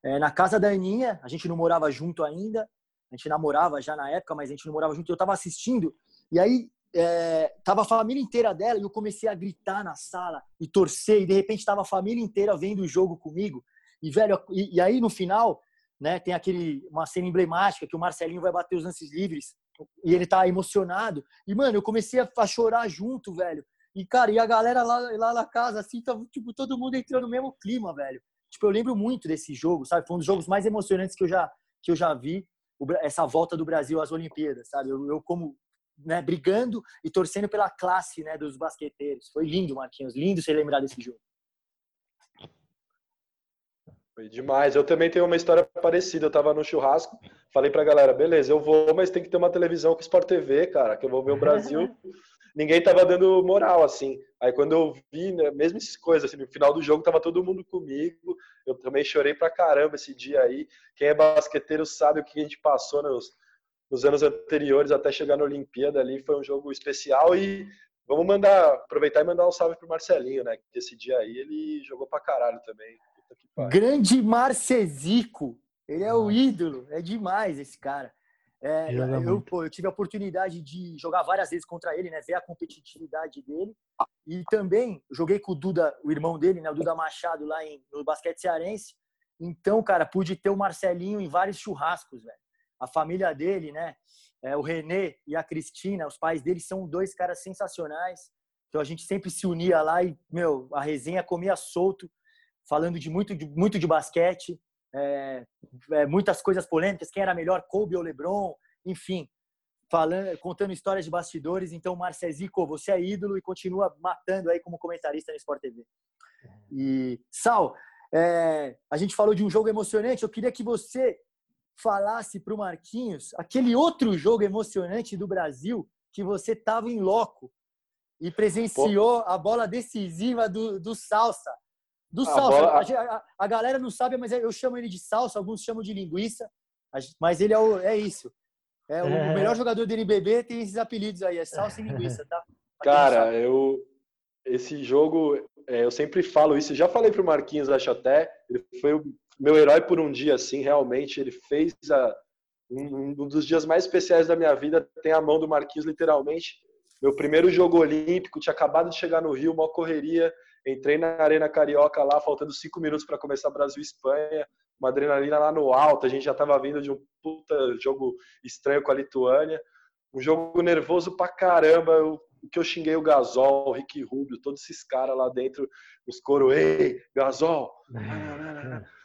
é, na casa da Aninha, a gente não morava junto ainda, a gente namorava já na época, mas a gente não morava junto, eu estava assistindo, e aí é, tava a família inteira dela, e eu comecei a gritar na sala e torcer, e de repente estava a família inteira vendo o jogo comigo, e velho, e, e aí no final, né, tem aquele, uma cena emblemática que o Marcelinho vai bater os lances livres, e ele tá emocionado, e mano, eu comecei a, a chorar junto, velho, e, cara, e a galera lá, lá na casa, assim, tava, tipo, todo mundo entrando no mesmo clima, velho. Tipo, eu lembro muito desse jogo, sabe? Foi um dos jogos mais emocionantes que eu já, que eu já vi, essa volta do Brasil às Olimpíadas, sabe? Eu, eu como, né, brigando e torcendo pela classe, né, dos basqueteiros. Foi lindo, Marquinhos, lindo você lembrar desse jogo. Foi demais. Eu também tenho uma história parecida. Eu tava no churrasco, falei pra galera, beleza, eu vou, mas tem que ter uma televisão com Sport TV, cara, que eu vou ver o Brasil ninguém tava dando moral, assim. Aí quando eu vi, né, mesmo essas coisas, assim, no final do jogo tava todo mundo comigo, eu também chorei pra caramba esse dia aí. Quem é basqueteiro sabe o que a gente passou nos, nos anos anteriores até chegar na Olimpíada ali, foi um jogo especial e vamos mandar, aproveitar e mandar um salve pro Marcelinho, né, que esse dia aí ele jogou pra caralho também. Grande Marcezico, ele é o ídolo, é demais esse cara. É, eu, pô, eu, tive a oportunidade de jogar várias vezes contra ele, né? Ver a competitividade dele. E também joguei com o Duda, o irmão dele, né? O Duda Machado lá em, no basquete cearense. Então, cara, pude ter o Marcelinho em vários churrascos, velho. A família dele, né? É, o Renê e a Cristina, os pais dele são dois caras sensacionais. Então a gente sempre se unia lá e, meu, a resenha comia solto, falando de muito de, muito de basquete é, é, muitas coisas polêmicas, quem era melhor, Kobe ou LeBron, enfim, falando, contando histórias de bastidores. Então, Marcezico, você é ídolo e continua matando aí como comentarista no Sport TV. E Sal, é, a gente falou de um jogo emocionante. Eu queria que você falasse para o Marquinhos aquele outro jogo emocionante do Brasil que você estava em loco e presenciou Pô. a bola decisiva do, do Salsa. Do a salsa. Bola... A, a, a, galera não sabe, mas eu chamo ele de salsa, alguns chamam de linguiça. Mas ele é, o, é isso. É, o é. melhor jogador do NBB tem esses apelidos aí, é salsa e linguiça, tá? Cara, eu esse jogo, é, eu sempre falo isso, já falei pro Marquinhos, acho até, ele foi o meu herói por um dia, assim, realmente, ele fez a, um, um, dos dias mais especiais da minha vida, tem a mão do Marquinhos, literalmente. Meu primeiro jogo olímpico, tinha acabado de chegar no Rio, uma correria, Entrei na Arena Carioca lá, faltando cinco minutos para começar Brasil Espanha, uma adrenalina lá no alto. A gente já estava vindo de um puta jogo estranho com a Lituânia, um jogo nervoso pra caramba. O que eu xinguei o Gasol, o Rick Rubio, todos esses caras lá dentro, os coro, ei, Gasol.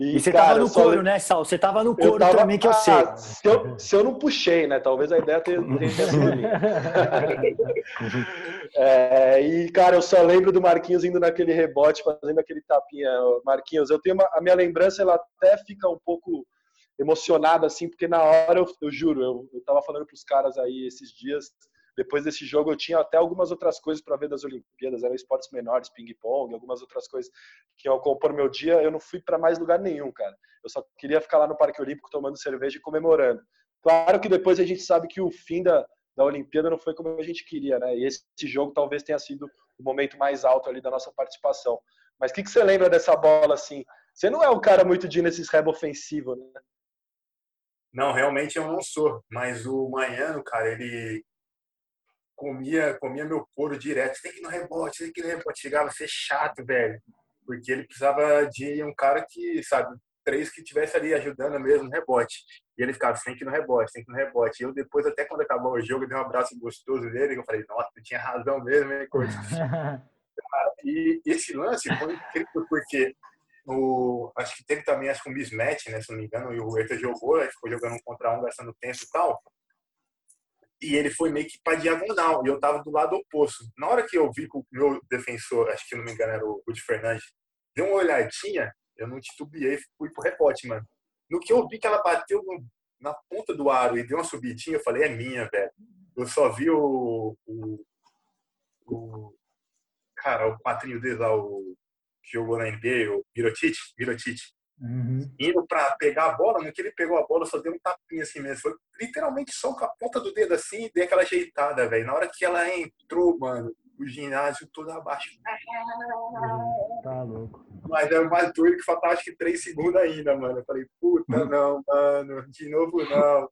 e, e, você cara, tava no couro, le... né, Sal? Você tava no couro tava... também, que eu ah, sei. Se eu, se eu não puxei, né? Talvez a ideia tenha, tenha sido é, E, cara, eu só lembro do Marquinhos indo naquele rebote, fazendo aquele tapinha. Marquinhos, eu tenho uma, a minha lembrança, ela até fica um pouco emocionada, assim, porque na hora, eu, eu juro, eu, eu tava falando pros caras aí esses dias, depois desse jogo eu tinha até algumas outras coisas para ver das Olimpíadas, eram esportes menores, ping-pong, algumas outras coisas que iam compor meu dia. Eu não fui para mais lugar nenhum, cara. Eu só queria ficar lá no Parque Olímpico tomando cerveja e comemorando. Claro que depois a gente sabe que o fim da, da Olimpíada não foi como a gente queria, né? E esse jogo talvez tenha sido o momento mais alto ali da nossa participação. Mas o que, que você lembra dessa bola assim? Você não é um cara muito de nesses rebo ofensivo, né? Não, realmente eu não sou. Mas o Manhano, cara, ele comia, comia meu couro direto. Você tem que ir no rebote, tem que ir no rebote. Chegava a ser chato, velho. Porque ele precisava de um cara que, sabe, três que tivesse ali ajudando mesmo no rebote. E ele ficava, tem que ir no rebote, tem que ir no rebote. E eu depois, até quando acabou o jogo, dei um abraço gostoso nele. Eu falei, nossa, tu tinha razão mesmo, hein, coach? e esse lance foi incrível porque o, acho que teve também acho que um mismatch, né, se não me engano, e o Hertha jogou, ficou jogando um contra um, gastando tempo e tal e ele foi meio que para diagonal, e eu tava do lado oposto. Na hora que eu vi que o meu defensor, acho que não me engano era o Rudy Fernandes, deu uma olhadinha, eu não titubeei, fui pro rebote, mano. No que eu vi que ela bateu no, na ponta do aro e deu uma subidinha, eu falei, é minha, velho. Eu só vi o, o, o cara, o patrinho dele lá, o que jogou na NBA, o Mirotic, Mirotic. Uhum. Indo para pegar a bola, no que ele pegou a bola, só deu um tapinha assim mesmo. Foi literalmente só com a ponta do dedo assim, dei aquela ajeitada, velho. Na hora que ela entrou, mano, o ginásio todo abaixo. Tá louco. Mas é mais doido que faltava acho que três segundos ainda, mano. Eu falei, puta, não, mano, de novo não.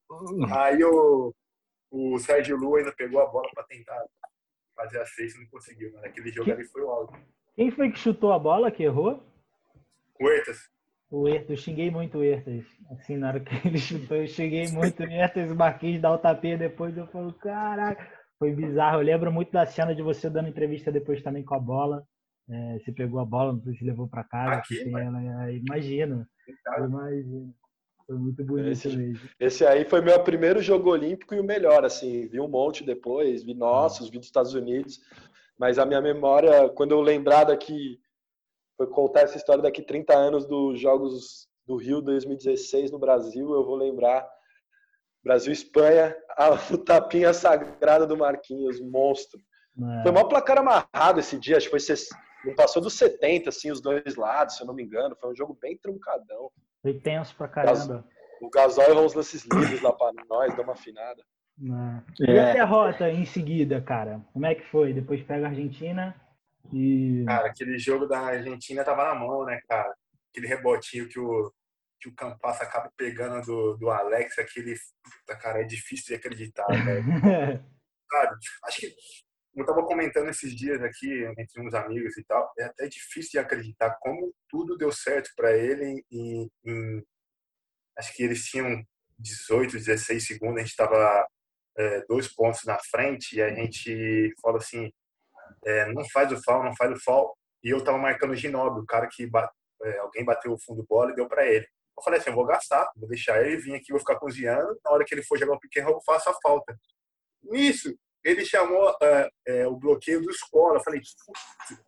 Aí o, o Sérgio Lu ainda pegou a bola para tentar fazer a sexta não conseguiu, mano. Aquele jogo ali foi o alto. Quem foi que chutou a bola que errou? Huertas. O Ertas, eu xinguei muito o Ertas. Assim, na hora que ele chutou, eu xinguei muito o Ertas, o Marquinhos dá o tapinha depois, eu falo, caraca, foi bizarro. Eu lembro muito da cena de você dando entrevista depois também com a bola. É, você pegou a bola, não sei se levou para casa. Aqui, ela, é, imagino. Imagino. Foi muito bonito esse, mesmo. Esse aí foi meu primeiro jogo olímpico e o melhor, assim. Vi um monte depois, vi nossos, vi dos Estados Unidos. Mas a minha memória, quando eu lembrar daqui foi contar essa história daqui 30 anos dos Jogos do Rio 2016 no Brasil, eu vou lembrar Brasil-Espanha, o tapinha sagrada do Marquinhos, monstro. É. Foi o maior placar amarrado esse dia, acho que foi não passou dos 70, assim, os dois lados, se eu não me engano. Foi um jogo bem truncadão. Foi tenso pra caramba. O Gasol errou uns lances livres lá pra nós, deu uma afinada. É. E a derrota em seguida, cara? Como é que foi? Depois pega a Argentina, e... Cara, aquele jogo da Argentina tava na mão, né, cara? Aquele rebotinho que o, que o Campas acaba pegando do, do Alex, aquele. Puta, cara, é difícil de acreditar, velho. Sabe? Acho que. Eu tava comentando esses dias aqui entre uns amigos e tal, é até difícil de acreditar como tudo deu certo para ele em, em, acho que eles tinham 18, 16 segundos, a gente estava é, dois pontos na frente e a gente fala assim, é, não faz o foul, não faz o foul. E eu tava marcando o Ginobili, o cara que bate, é, alguém bateu o fundo bola e deu para ele. Eu falei assim, eu vou gastar, vou deixar ele vir aqui, vou ficar cozinhando, na hora que ele for jogar o pequeno, eu faço a falta. Nisso, ele chamou é, é, o bloqueio do escola. Eu falei,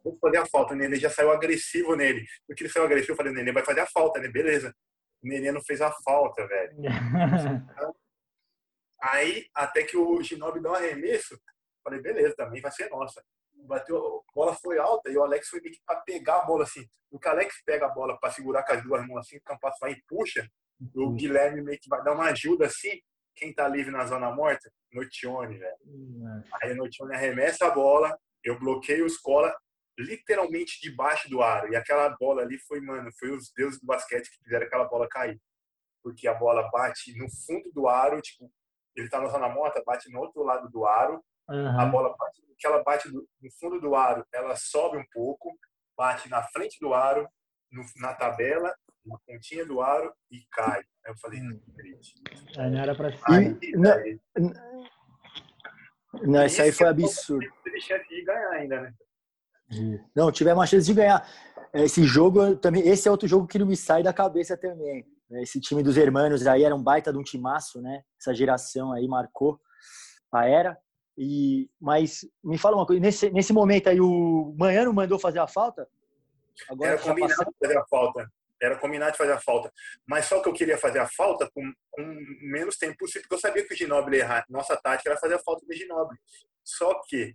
vou fazer a falta. O Nenê já saiu agressivo nele. Porque ele saiu agressivo, eu falei, o Nenê vai fazer a falta, né? Beleza. O Nenê não fez a falta, velho. Aí, até que o Ginobili deu um arremesso, falei, beleza, também vai ser nossa bateu, a bola foi alta e o Alex foi meio que para pegar a bola assim. O que o Alex pega a bola para segurar com as duas mãos assim, o Campas vai e puxa, o uhum. Guilherme meio que vai dar uma ajuda assim. Quem tá livre na zona morta? Notione, velho. Uhum. Aí o Notione arremessa a bola, eu bloqueio os cola literalmente debaixo do aro. E aquela bola ali foi, mano, foi os deuses do basquete que fizeram aquela bola cair. Porque a bola bate no fundo do aro, tipo, ele tá na zona morta, bate no outro lado do aro, Uhum. A bola bate, que ela bate no fundo do aro, ela sobe um pouco, bate na frente do aro, no, na tabela, na pontinha do aro e cai. Aí eu falei, não acredito. Aí não era pra ser. Não, não, isso aí foi absurdo. Teve chance de ganhar ainda, né? Não, tivemos uma chance de ganhar. esse jogo também, esse é outro jogo que não me sai da cabeça também. Esse time dos hermanos aí era um baita de um timaço, né? Essa geração aí marcou a era. E, mas me fala uma coisa, nesse, nesse momento aí o Manhano mandou fazer a falta? Agora era combinado passando... fazer a falta. Era combinado de fazer a falta. Mas só que eu queria fazer a falta com, com menos tempo possível, porque eu sabia que o Ginoble ia errar. Nossa tática era fazer a falta do Ginoble. Só que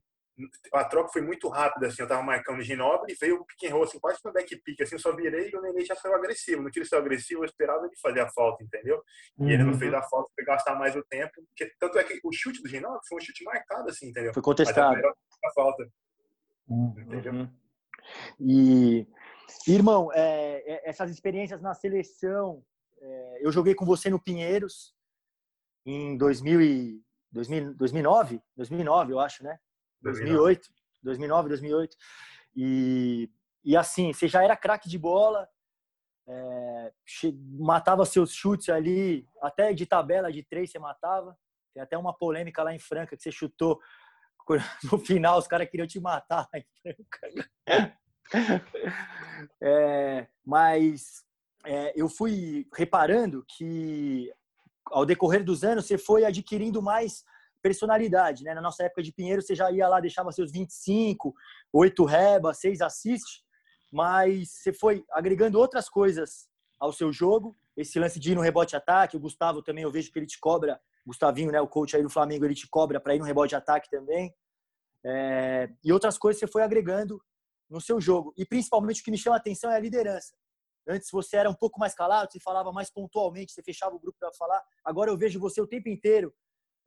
a troca foi muito rápida, assim, eu tava marcando o Ginobre, veio o pick and roll, assim, quase no back pick, assim, eu só virei e o Nenê já saiu agressivo. No que ele saiu agressivo, eu esperava ele fazer a falta, entendeu? E uhum. ele não fez a falta para gastar mais o tempo, porque tanto é que o chute do Ginobre foi um chute marcado, assim, entendeu? Foi contestado. a falta. Uhum. Entendeu? E, irmão, é, é, essas experiências na seleção, é, eu joguei com você no Pinheiros em 2000 e, 2000, 2009, 2009, eu acho, né? 2008, 2009, 2008. E, e assim, você já era craque de bola, é, matava seus chutes ali, até de tabela de três você matava. Tem até uma polêmica lá em Franca que você chutou no final, os caras queriam te matar lá em Franca. É, mas é, eu fui reparando que ao decorrer dos anos você foi adquirindo mais personalidade, né? Na nossa época de Pinheiro, você já ia lá, deixava seus 25, 8 reba, 6 assist, mas você foi agregando outras coisas ao seu jogo. Esse lance de ir no rebote-ataque, o Gustavo também, eu vejo que ele te cobra, Gustavinho, né, o coach aí do Flamengo, ele te cobra para ir no rebote-ataque também. É, e outras coisas você foi agregando no seu jogo. E principalmente o que me chama a atenção é a liderança. Antes você era um pouco mais calado, você falava mais pontualmente, você fechava o grupo para falar. Agora eu vejo você o tempo inteiro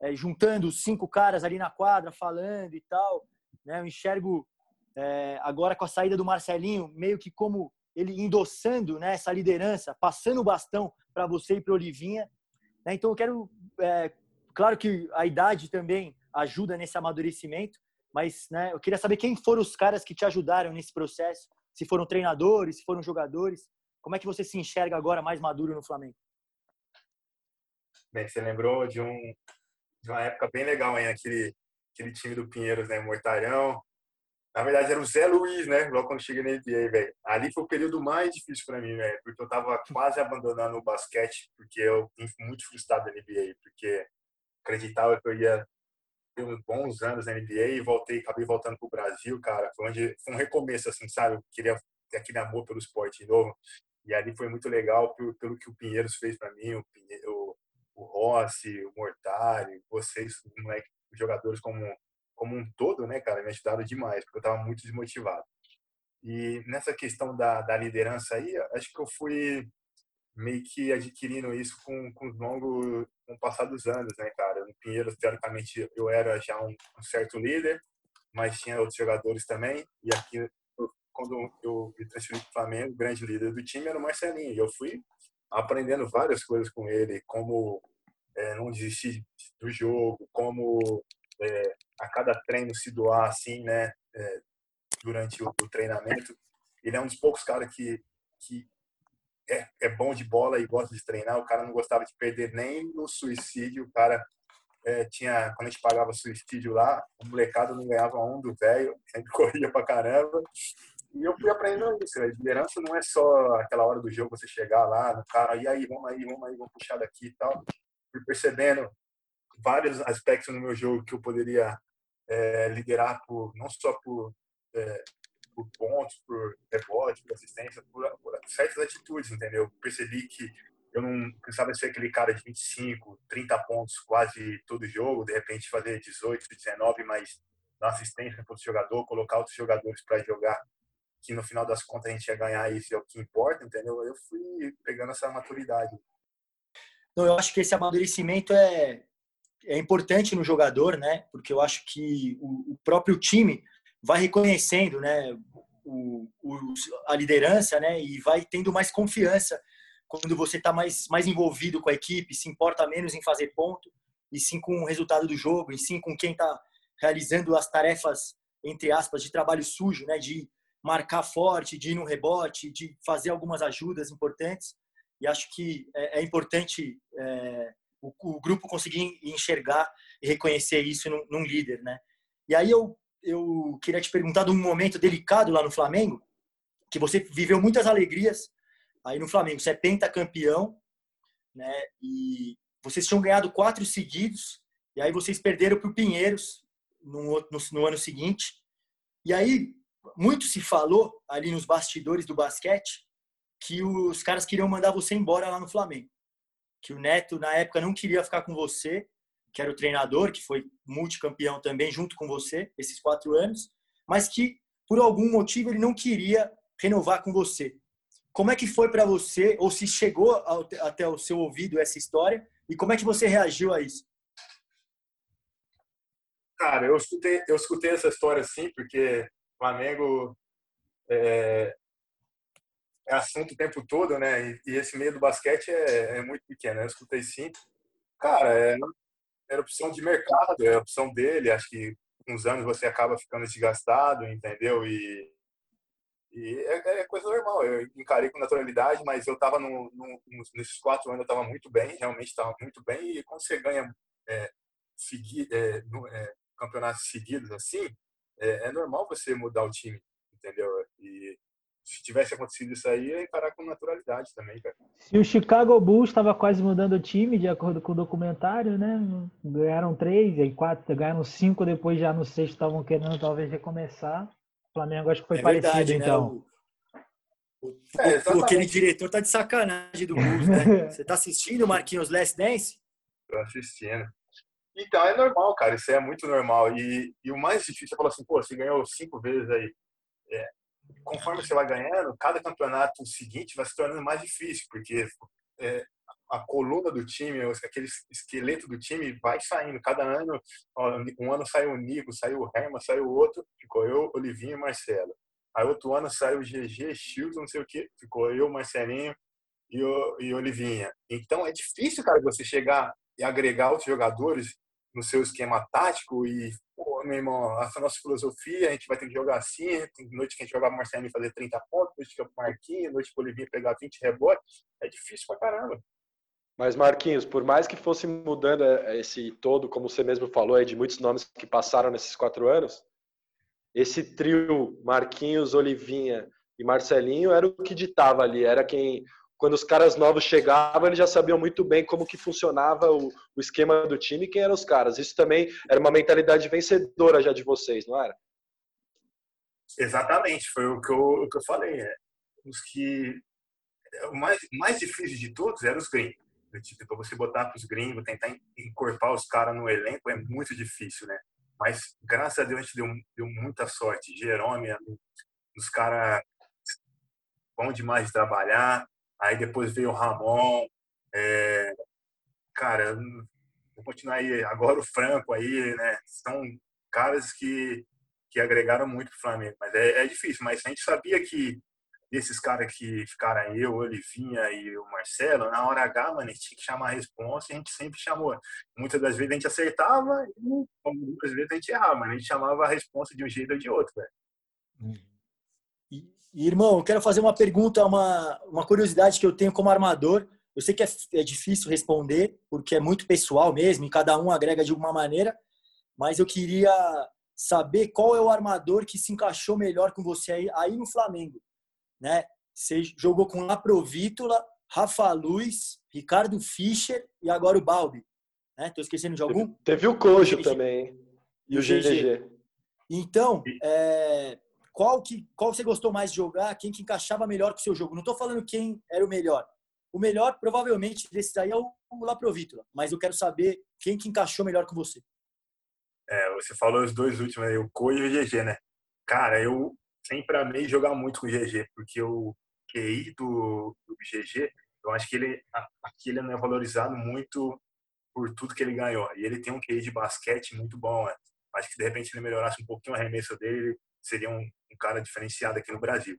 é, juntando cinco caras ali na quadra, falando e tal. Né? Eu enxergo é, agora com a saída do Marcelinho, meio que como ele endossando né, essa liderança, passando o bastão para você e para Olivinha. Né? Então eu quero, é, claro que a idade também ajuda nesse amadurecimento, mas né, eu queria saber quem foram os caras que te ajudaram nesse processo, se foram treinadores, se foram jogadores. Como é que você se enxerga agora mais maduro no Flamengo? Bem, você lembrou de um, de uma época bem legal aí, aquele, aquele time do Pinheiros, né? Mortalhão. Na verdade, era o Zé Luiz, né? Logo quando cheguei na NBA, velho. Ali foi o período mais difícil para mim, velho. Porque eu tava quase abandonando o basquete, porque eu fui muito frustrado na NBA, porque acreditava que eu ia ter uns bons anos na NBA e voltei, acabei voltando pro Brasil, cara. Foi onde foi um recomeço, assim, sabe? Eu queria ter aquele amor pelo esporte de novo. E ali foi muito legal pelo, pelo que o Pinheiros fez para mim, o, Pinheiro, o Rossi, o Mortari, vocês, moleque, os jogadores como, como um todo, né, cara, me ajudaram demais, porque eu estava muito desmotivado. E nessa questão da, da liderança aí, acho que eu fui meio que adquirindo isso com, com, longo, com o passar dos anos, né, cara? No Pinheiros, teoricamente, eu era já um, um certo líder, mas tinha outros jogadores também. E aqui, quando eu me transferi para o Flamengo, o grande líder do time era o Marcelinho. E eu fui aprendendo várias coisas com ele, como é, não desistir do jogo, como é, a cada treino se doar assim, né, é, durante o, o, treinamento. Ele é um dos poucos caras que, que é, é, bom de bola e gosta de treinar. O cara não gostava de perder nem no suicídio. O cara é, tinha, quando a gente pagava suicídio lá, o molecado não ganhava um do velho, sempre corria pra caramba. E eu fui aprendendo isso. A liderança não é só aquela hora do jogo você chegar lá no cara, e aí, vamos aí, vamos aí, vamos puxar daqui e tal. Fui percebendo vários aspectos no meu jogo que eu poderia é, liderar por, não só por, é, por pontos, por rebote, por assistência, por, por, certas atitudes, entendeu? Percebi que eu não precisava ser aquele cara de 25, 30 pontos quase todo jogo, de repente fazer 18, 19, mas dar assistência para o jogador, colocar outros jogadores para jogar que no final das contas a gente ia ganhar isso é o que importa, entendeu? Eu fui pegando essa maturidade. Não, eu acho que esse amadurecimento é, é importante no jogador, né? Porque eu acho que o, o próprio time vai reconhecendo, né? O, o, a liderança, né? E vai tendo mais confiança quando você está mais, mais envolvido com a equipe, se importa menos em fazer ponto, e sim com o resultado do jogo, e sim com quem está realizando as tarefas, entre aspas, de trabalho sujo, né? De marcar forte, de ir no rebote, de fazer algumas ajudas importantes. E acho que é, é importante é, o, o, grupo conseguir enxergar e reconhecer isso num, num, líder, né? E aí eu, eu queria te perguntar de um momento delicado lá no Flamengo, que você viveu muitas alegrias aí no Flamengo. Você é pentacampeão, né? E vocês tinham ganhado quatro seguidos, e aí vocês perderam para o Pinheiros no, no, no ano seguinte. E aí, muito se falou ali nos bastidores do basquete que os caras queriam mandar você embora lá no Flamengo. Que o Neto, na época, não queria ficar com você, que era o treinador, que foi multicampeão também junto com você, esses quatro anos, mas que, por algum motivo, ele não queria renovar com você. Como é que foi para você, ou se chegou ao, até o seu ouvido essa história, e como é que você reagiu a isso? Cara, eu escutei, eu escutei essa história sim, porque o Flamengo é, é, assunto o tempo todo, né? E, e esse meio do basquete é, é, muito pequeno. Eu escutei sim. Cara, é, era opção de mercado, é opção dele. Acho que com os anos você acaba ficando desgastado, entendeu? E e é, é, coisa normal, eu encarei com naturalidade, mas eu estava no, no, nesses quatro anos, eu estava muito bem, realmente estava muito bem. E quando você ganha é, é, no, é, campeonatos seguidos assim, é, é, normal você mudar o time, entendeu? E se tivesse acontecido isso aí, ia encarar com naturalidade também, cara. Se o Chicago Bulls estava quase mudando o time, de acordo com o documentário, né? Ganharam três, aí quatro, ganharam cinco, depois já no sexto estavam querendo talvez recomeçar. Flamengo acho que foi é parecido, verdade, né? então. Né? O, o, é, aquele diretor tá de sacanagem do Bulls, né? Você tá assistindo, Marquinhos, Last Dance? Tô assistindo. Então, é normal, cara. Isso é muito normal. E, e o mais difícil é falar assim, pô, você ganhou cinco vezes aí. É, conforme você vai ganhando, cada campeonato seguinte vai se tornando mais difícil, porque é, a coluna do time, aquele esqueleto do time vai saindo. Cada ano, um ano saiu o Nico, saiu o Herman, saiu o outro, ficou eu, Olivinho e Marcelo. Aí outro ano saiu o GG, Chilton, não sei o que, ficou eu, Marcelinho e, o, e Olivinha. Então é difícil, cara, você chegar e agregar outros jogadores no seu esquema tático e, pô, meu irmão, essa nossa filosofia, a gente vai ter que jogar assim, tem noite que a gente jogar o Marcelinho fazer 30 pontos, noite que o Marquinhos, noite que o Olivinha pegar 20 rebotes, é difícil pra caramba. Mas, Marquinhos, por mais que fosse mudando é, esse todo, como você mesmo falou, é de muitos nomes que passaram nesses quatro anos, esse trio Marquinhos, Olivinha e Marcelinho era o que ditava ali, era quem quando os caras novos chegavam, eles já sabiam muito bem como que funcionava o, o esquema do time e quem eram os caras. Isso também era uma mentalidade vencedora já de vocês, não era? Exatamente, foi o que eu, o que eu falei. É. Os que o mais, mais difícil de todos eram os gringos. Tipo, para você botar para os gringos, tentar encorpar os caras no elenco é muito difícil, né? Mas graças a Deus a gente deu, deu muita sorte. Jerome, os caras bom demais de trabalhar. Aí depois veio o Ramon. É, cara, vou continuar aí. Agora o Franco aí, né? São caras que, que agregaram muito para o Flamengo. Mas é, é difícil. Mas a gente sabia que desses caras que ficaram eu, Olivinha e o Marcelo, na hora H, mano, a gente tinha que chamar a responsa e a gente sempre chamou. Muitas das vezes a gente acertava e muitas vezes a gente errava, mas a gente chamava a responsa de um jeito ou de outro, velho. E, irmão, eu quero fazer uma pergunta, uma, uma curiosidade que eu tenho como armador. Eu sei que é, é difícil responder, porque é muito pessoal mesmo, e cada um agrega de alguma maneira, mas eu queria saber qual é o armador que se encaixou melhor com você aí, aí no Flamengo né? Você jogou com Laprovítola, Rafa Luz, Ricardo Fischer e agora o Balbi. Né? Tô esquecendo de algum? Teve o Cojo também. E o GG. Então, é, qual, que, qual você gostou mais de jogar? Quem que encaixava melhor com o seu jogo? Não estou falando quem era o melhor. O melhor, provavelmente, desses aí é o, o Laprovítola. Mas eu quero saber quem que encaixou melhor com você. É, você falou os dois últimos aí, o Cojo e o GG, né? Cara, eu sempre amei jogar muito com o GG, porque o QI do, do GG, eu acho que ele aqui ele não é valorizado muito por tudo que ele ganhou. E ele tem um QI de basquete muito bom. Né? Acho que de repente ele melhorasse um pouquinho a arremesso dele, seria um, um cara diferenciado aqui no Brasil.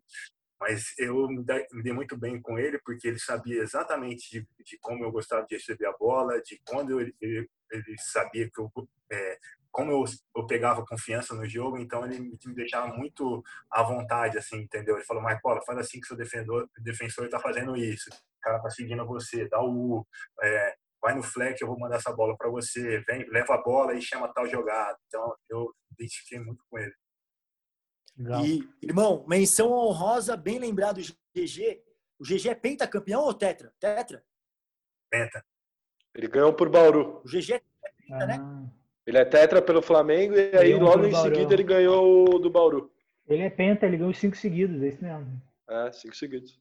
Mas eu me dei muito bem com ele porque ele sabia exatamente de, de como eu gostava de receber a bola, de quando ele, ele, sabia que eu é, como eu, eu pegava confiança no jogo, então ele me deixava muito à vontade, assim, entendeu? Ele falou, Marcola, faz assim que seu defensor, defensor está fazendo isso, o cara tá seguindo você, dá o U, é, vai no flex, eu vou mandar essa bola para você, vem, leva a bola e chama tal jogada. Então, eu identifiquei muito com ele. Legal. E, irmão, menção honrosa, bem lembrado, o GG. O GG é pentacampeão ou tetra? Tetra? Penta. Ele ganhou por Bauru. O GG é penta, né? ah. né? Ele é tetra pelo Flamengo e aí logo em seguida ele ganhou do Bauru. Ele é penta, ele ganhou cinco seguidos, é isso mesmo. É, cinco seguidos.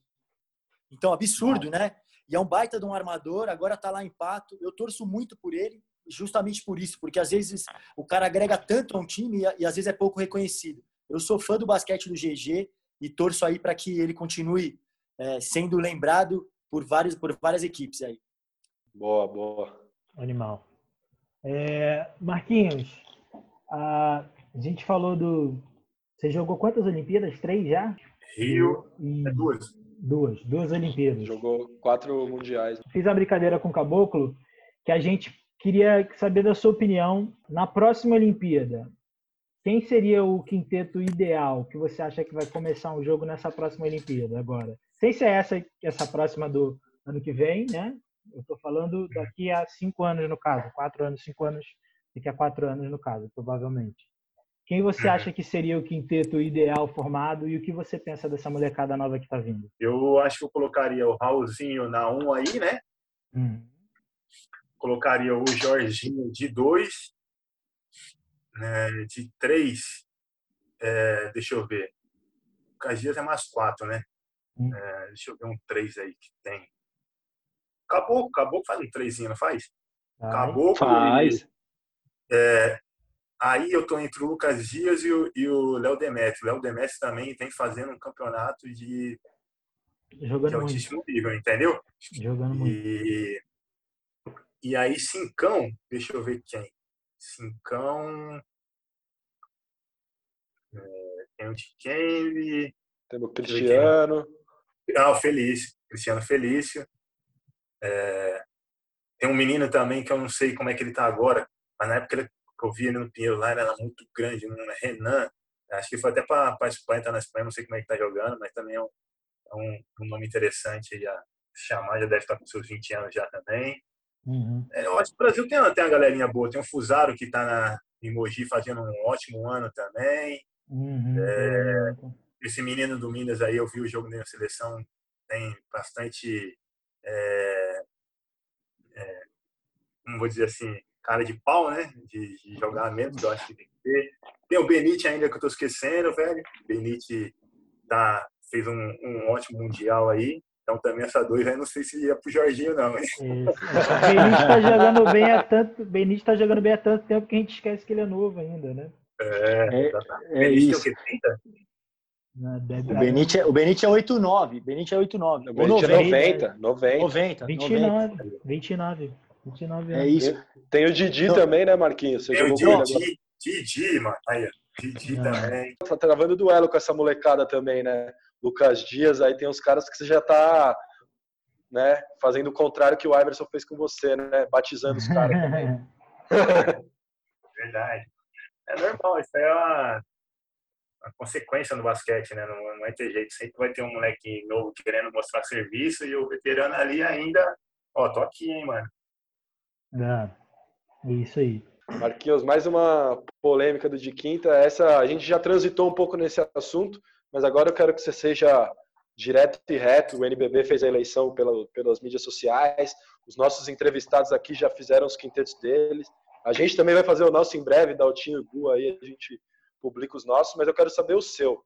Então, absurdo, ah. né? E é um baita de um armador, agora tá lá em Pato. Eu torço muito por ele, justamente por isso, porque às vezes o cara agrega tanto a um time e, e às vezes é pouco reconhecido. Eu sou fã do basquete do GG e torço aí para que ele continue é, sendo lembrado por várias, por várias equipes aí. Boa, boa. Animal. É, Marquinhos, a, gente falou do. Você jogou quantas Olimpíadas? Três já? Rio. E, é duas. Duas, duas Olimpíadas. Jogou quatro mundiais. Fiz uma brincadeira com o Caboclo que a gente queria saber da sua opinião. Na próxima Olimpíada, quem seria o quinteto ideal que você acha que vai começar um jogo nessa próxima Olimpíada agora? Sem ser essa, essa próxima do ano que vem, né? Eu estou falando daqui a cinco anos no caso, quatro anos, cinco anos, daqui a quatro anos no caso, provavelmente. Quem você uhum. acha que seria o quinteto ideal formado e o que você pensa dessa molecada nova que está vindo? Eu acho que eu colocaria o Raulzinho na 1 um aí, né? Uhum. Colocaria o Jorginho de 2. Né? De 3, é, deixa eu ver. O Caxias é mais 4, né? Uhum. É, deixa eu ver um 3 aí que tem. Acabou, acabou faz um 3, não faz? Acabou. Faz. É, Aí eu tô entre o Lucas Dias e o, e o Léo Demetrio. O Léo Demetrio também vem fazendo um campeonato de, Jogando de altíssimo muito. nível, entendeu? Jogando e, muito. E aí, Cincão, deixa eu ver quem. Cincão. É, tem o Tikenle. Temos o Cristiano. Ah, o Felício. Cristiano Felício. É, tem um menino também que eu não sei como é que ele tá agora, mas na época ele eu vi ele no Pinheiro lá, ele era muito grande, no Renan, acho que foi até para a Espanha, tá na Espanha, não sei como é que tá jogando, mas também é um, é um, um nome interessante aí a chamar, já deve estar com seus 20 anos já também. Uhum. É, eu acho que o Brasil tem, tem uma galerinha boa, tem o Fusaro que está na, em Mogi fazendo um ótimo ano também. Uhum. É, esse menino do Minas aí, eu vi o jogo da seleção, tem bastante, é, é, como vou dizer assim, cara de pau, né? De, de jogar menos, eu acho que tem que ter. Tem o Benite ainda que eu tô esquecendo, velho. Benite tá, fez um, um ótimo mundial aí. Então também essa dois aí não sei se ia pro Jorginho, não. Benite tá jogando bem há tanto. Benite tá jogando bem há tanto tempo que a gente esquece que ele é novo ainda, né? É, é, é isso. Tem o quê? 30? O Benite, é, o Benite é 8,9. Benite é 8,9. O Benite 90, é 90. 90. 90. 29. 90. 29. 29 anos. É isso. Tem o Didi então, também, né, Marquinhos? Você tem o Didi, Didi, mano. Aí, Didi ah. também. Tá travando duelo com essa molecada também, né? Lucas Dias, aí tem uns caras que você já tá né, fazendo o contrário que o Iverson fez com você, né? Batizando os caras também. Verdade. É normal, isso aí é uma, uma consequência no basquete, né? Não, não vai ter jeito. Sempre vai ter um moleque novo querendo mostrar serviço e o veterano ali ainda, ó, tô aqui, hein, mano. É, é isso aí. Marquinhos, mais uma polêmica do de quinta. Essa a gente já transitou um pouco nesse assunto, mas agora eu quero que você seja direto e reto. O NBB fez a eleição pela, pelas mídias sociais. Os nossos entrevistados aqui já fizeram os quintetos deles. A gente também vai fazer o nosso em breve, da Altinho e Gu, aí a gente publica os nossos, mas eu quero saber o seu.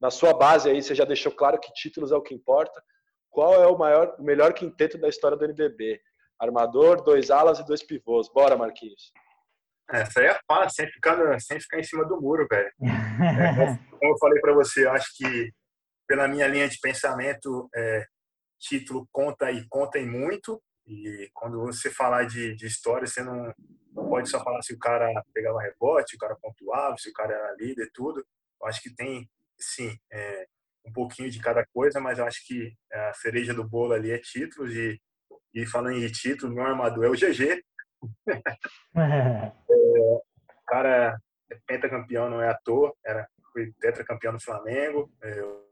Na sua base aí, você já deixou claro que títulos é o que importa. Qual é o maior, o melhor quinteto da história do NBB? Armador, dois alas e dois pivôs. Bora, Marquinhos. Essa aí é fácil, sem ficar, sem ficar em cima do muro, velho. É, como eu falei para você, eu acho que pela minha linha de pensamento, é, título conta e conta em muito. E quando você falar de, de história, você não, não pode só falar se o cara pegava rebote, o cara pontuava, se o cara era líder, tudo. Eu acho que tem, sim, é, um pouquinho de cada coisa, mas eu acho que a cereja do bolo ali é títulos e e falando em título, meu armador é o GG. é, o cara é pentacampeão, não é à toa. Era, foi tetracampeão no Flamengo. É, o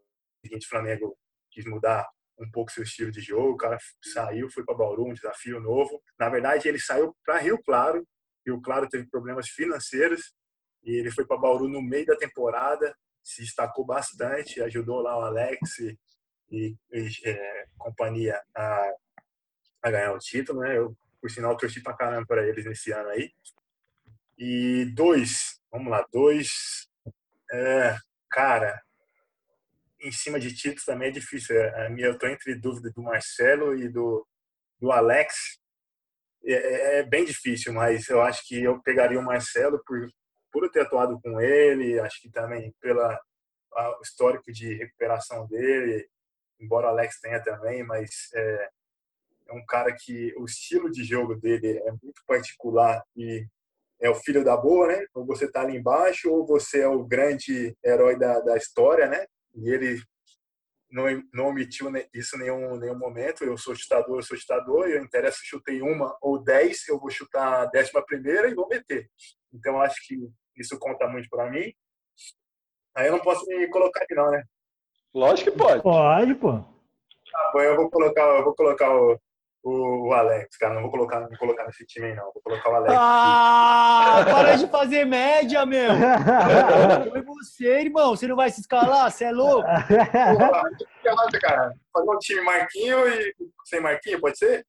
seguinte, Flamengo quis mudar um pouco seu estilo de jogo. O cara saiu, foi para Bauru, um desafio novo. Na verdade, ele saiu para Rio Claro. Rio Claro teve problemas financeiros e ele foi para Bauru no meio da temporada. se destacou bastante, ajudou lá o Alex e, e é, companhia a, a, ganhar o título, né? Eu, por sinal, torci pra caramba para eles nesse ano aí. E dois, vamos lá, dois, é, cara, em cima de títulos também é difícil. É, a minha, eu tô entre dúvida do Marcelo e do, do Alex. É, é, é, bem difícil, mas eu acho que eu pegaria o Marcelo por, por ter atuado com ele, acho que também pela histórico de recuperação dele, embora o Alex tenha também, mas é, é um cara que o estilo de jogo dele é muito particular e é o filho da boa, né? Ou você tá ali embaixo, ou você é o grande herói da, da história, né? E ele não, não omitiu isso em nenhum, nenhum momento. Eu sou chutador, eu sou chutador, eu interessa se chutei uma ou dez, eu vou chutar a décima primeira e vou meter. Então, acho que isso conta muito para mim. Aí eu não posso me colocar aqui não, né? Lógico que pode. Pode, pô. Tá bom, eu vou colocar, eu vou colocar o, o, o Alex, cara. Não vou colocar, não vou colocar nesse time aí, não. Vou colocar o Alex. Ah, para de fazer média, meu. Foi você, irmão. Você não vai se escalar? Você é louco? Cara. Fazer um time Marquinho e sem Marquinho, pode ser?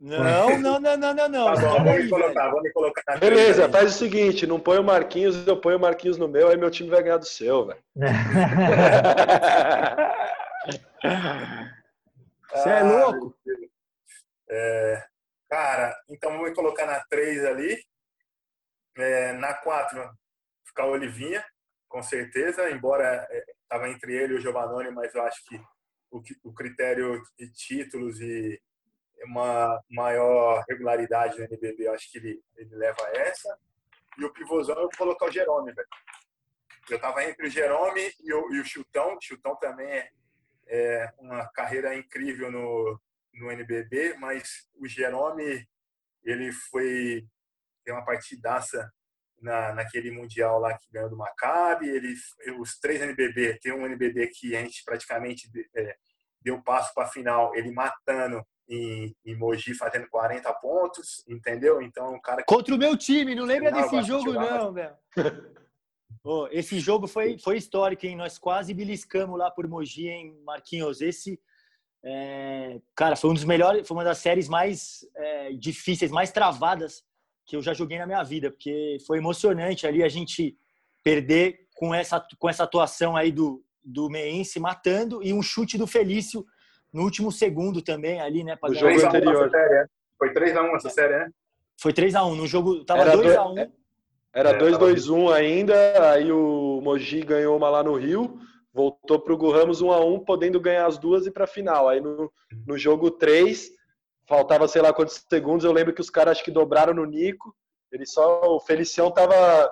Não, não, não, não, não, não. Tá bom, vou me colocar, vou me colocar na Beleza, faz o seguinte, não põe o Marquinhos, eu ponho o Marquinhos no meu, aí meu time vai ganhar do seu, velho. Você é louco? É, cara, então vou me colocar na 3 ali. É, na 4, ficar o Olivinha, com certeza, embora estava é, entre ele e o Giovanni, mas eu acho que o, o critério de títulos e uma maior regularidade no NBB, eu acho que ele, ele leva essa. E o pivôzão eu vou colocar o Jerome, velho. Eu tava entre o Jerome e o, e o Chutão. O Chutão também é, é, uma carreira incrível no, no NBB, mas o Jerome, ele foi tem uma partidaça na, naquele mundial lá que ganhou do Maccabi. Ele, os três NBB, tem um NBB que a gente praticamente é, deu passo para a final, ele matando em, em Mogi fazendo 40 pontos, entendeu? Então, o cara. Contra o meu time, não lembra desse jogo, não, velho. oh, esse jogo foi, foi histórico, hein? Nós quase beliscamos lá por Mogi, hein, Marquinhos? Esse. É, cara, foi um dos melhores, foi uma das séries mais é, difíceis, mais travadas que eu já joguei na minha vida, porque foi emocionante ali a gente perder com essa, com essa atuação aí do, do Meense matando e um chute do Felício no último segundo também ali, né? O jogo anterior. Série, Foi 3x1 essa série, né? Foi 3x1. No jogo tava 2x1. Era 2x1 é, ainda, aí o Mogi ganhou uma lá no Rio, voltou pro Hugo Ramos 1x1, podendo ganhar as duas e pra final. Aí no, no jogo 3, faltava sei lá quantos segundos, eu lembro que os caras acho que dobraram no Nico, ele só, o Felicião tava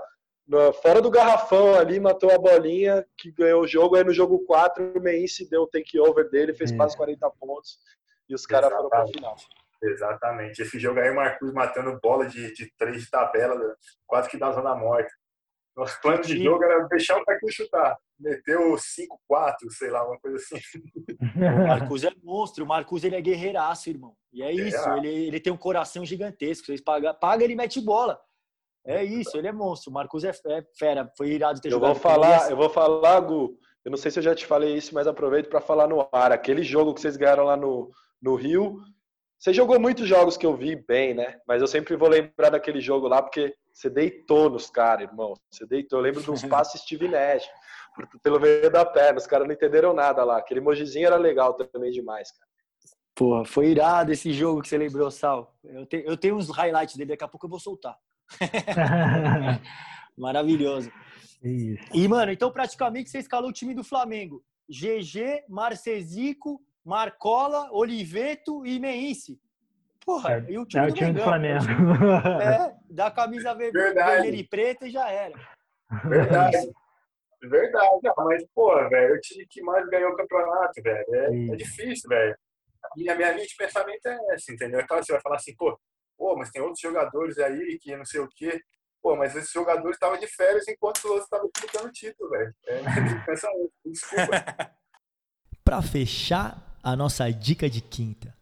fora do garrafão ali, matou a bolinha, que ganhou o jogo. Aí no jogo 4, o Meinse deu o take-over dele, fez é. quase 40 pontos e os caras foram para a final. Exatamente. Esse jogo aí, o Marcos matando bola de, de três de tabela, quase que dá zona morta. Nosso plano de jogo era deixar o Marcos chutar. Meteu 5-4, sei lá, uma coisa assim. O Marcos é monstro, o Marcos ele é guerreiraço, irmão. E é isso, ele, ele tem um coração gigantesco. Vocês pagam, paga, ele mete bola. É isso, ele é monstro. O Marcos é, é fera. Foi irado ter eu jogado. Vou falar, eu vou falar, Gu. Eu não sei se eu já te falei isso, mas aproveito para falar no ar. Aquele jogo que vocês ganharam lá no, no Rio. Você jogou muitos jogos que eu vi bem, né? Mas eu sempre vou lembrar daquele jogo lá, porque você deitou nos caras, irmão. Você deitou. Eu lembro de uns passes Steve Nash, pelo meio da perna. Os caras não entenderam nada lá. Aquele emojizinho era legal também demais, cara. Porra, foi irado esse jogo que você lembrou, Sal. Eu, te, eu tenho uns highlights dele, daqui a pouco eu vou soltar. Maravilhoso. Isso. E, mano, então praticamente você escalou o time do Flamengo. GG, Marcesico, Marcola, Oliveto e Meince. Porra, é, e o time, é o time do, Flamengo. É, da camisa vermelha e preta e já era. Verdade. Verdade, mas, pô, velho, o time que mais ganhou o campeonato, velho. É, é difícil, velho. E a minha linha de pensamento é essa, entendeu? É claro, você vai falar assim, pô, pô, mas tem outros jogadores aí que não sei o quê. Pô, mas esses jogadores estavam de férias enquanto os outros estavam disputando título, velho. É, desculpa. Para fechar a nossa dica de quinta.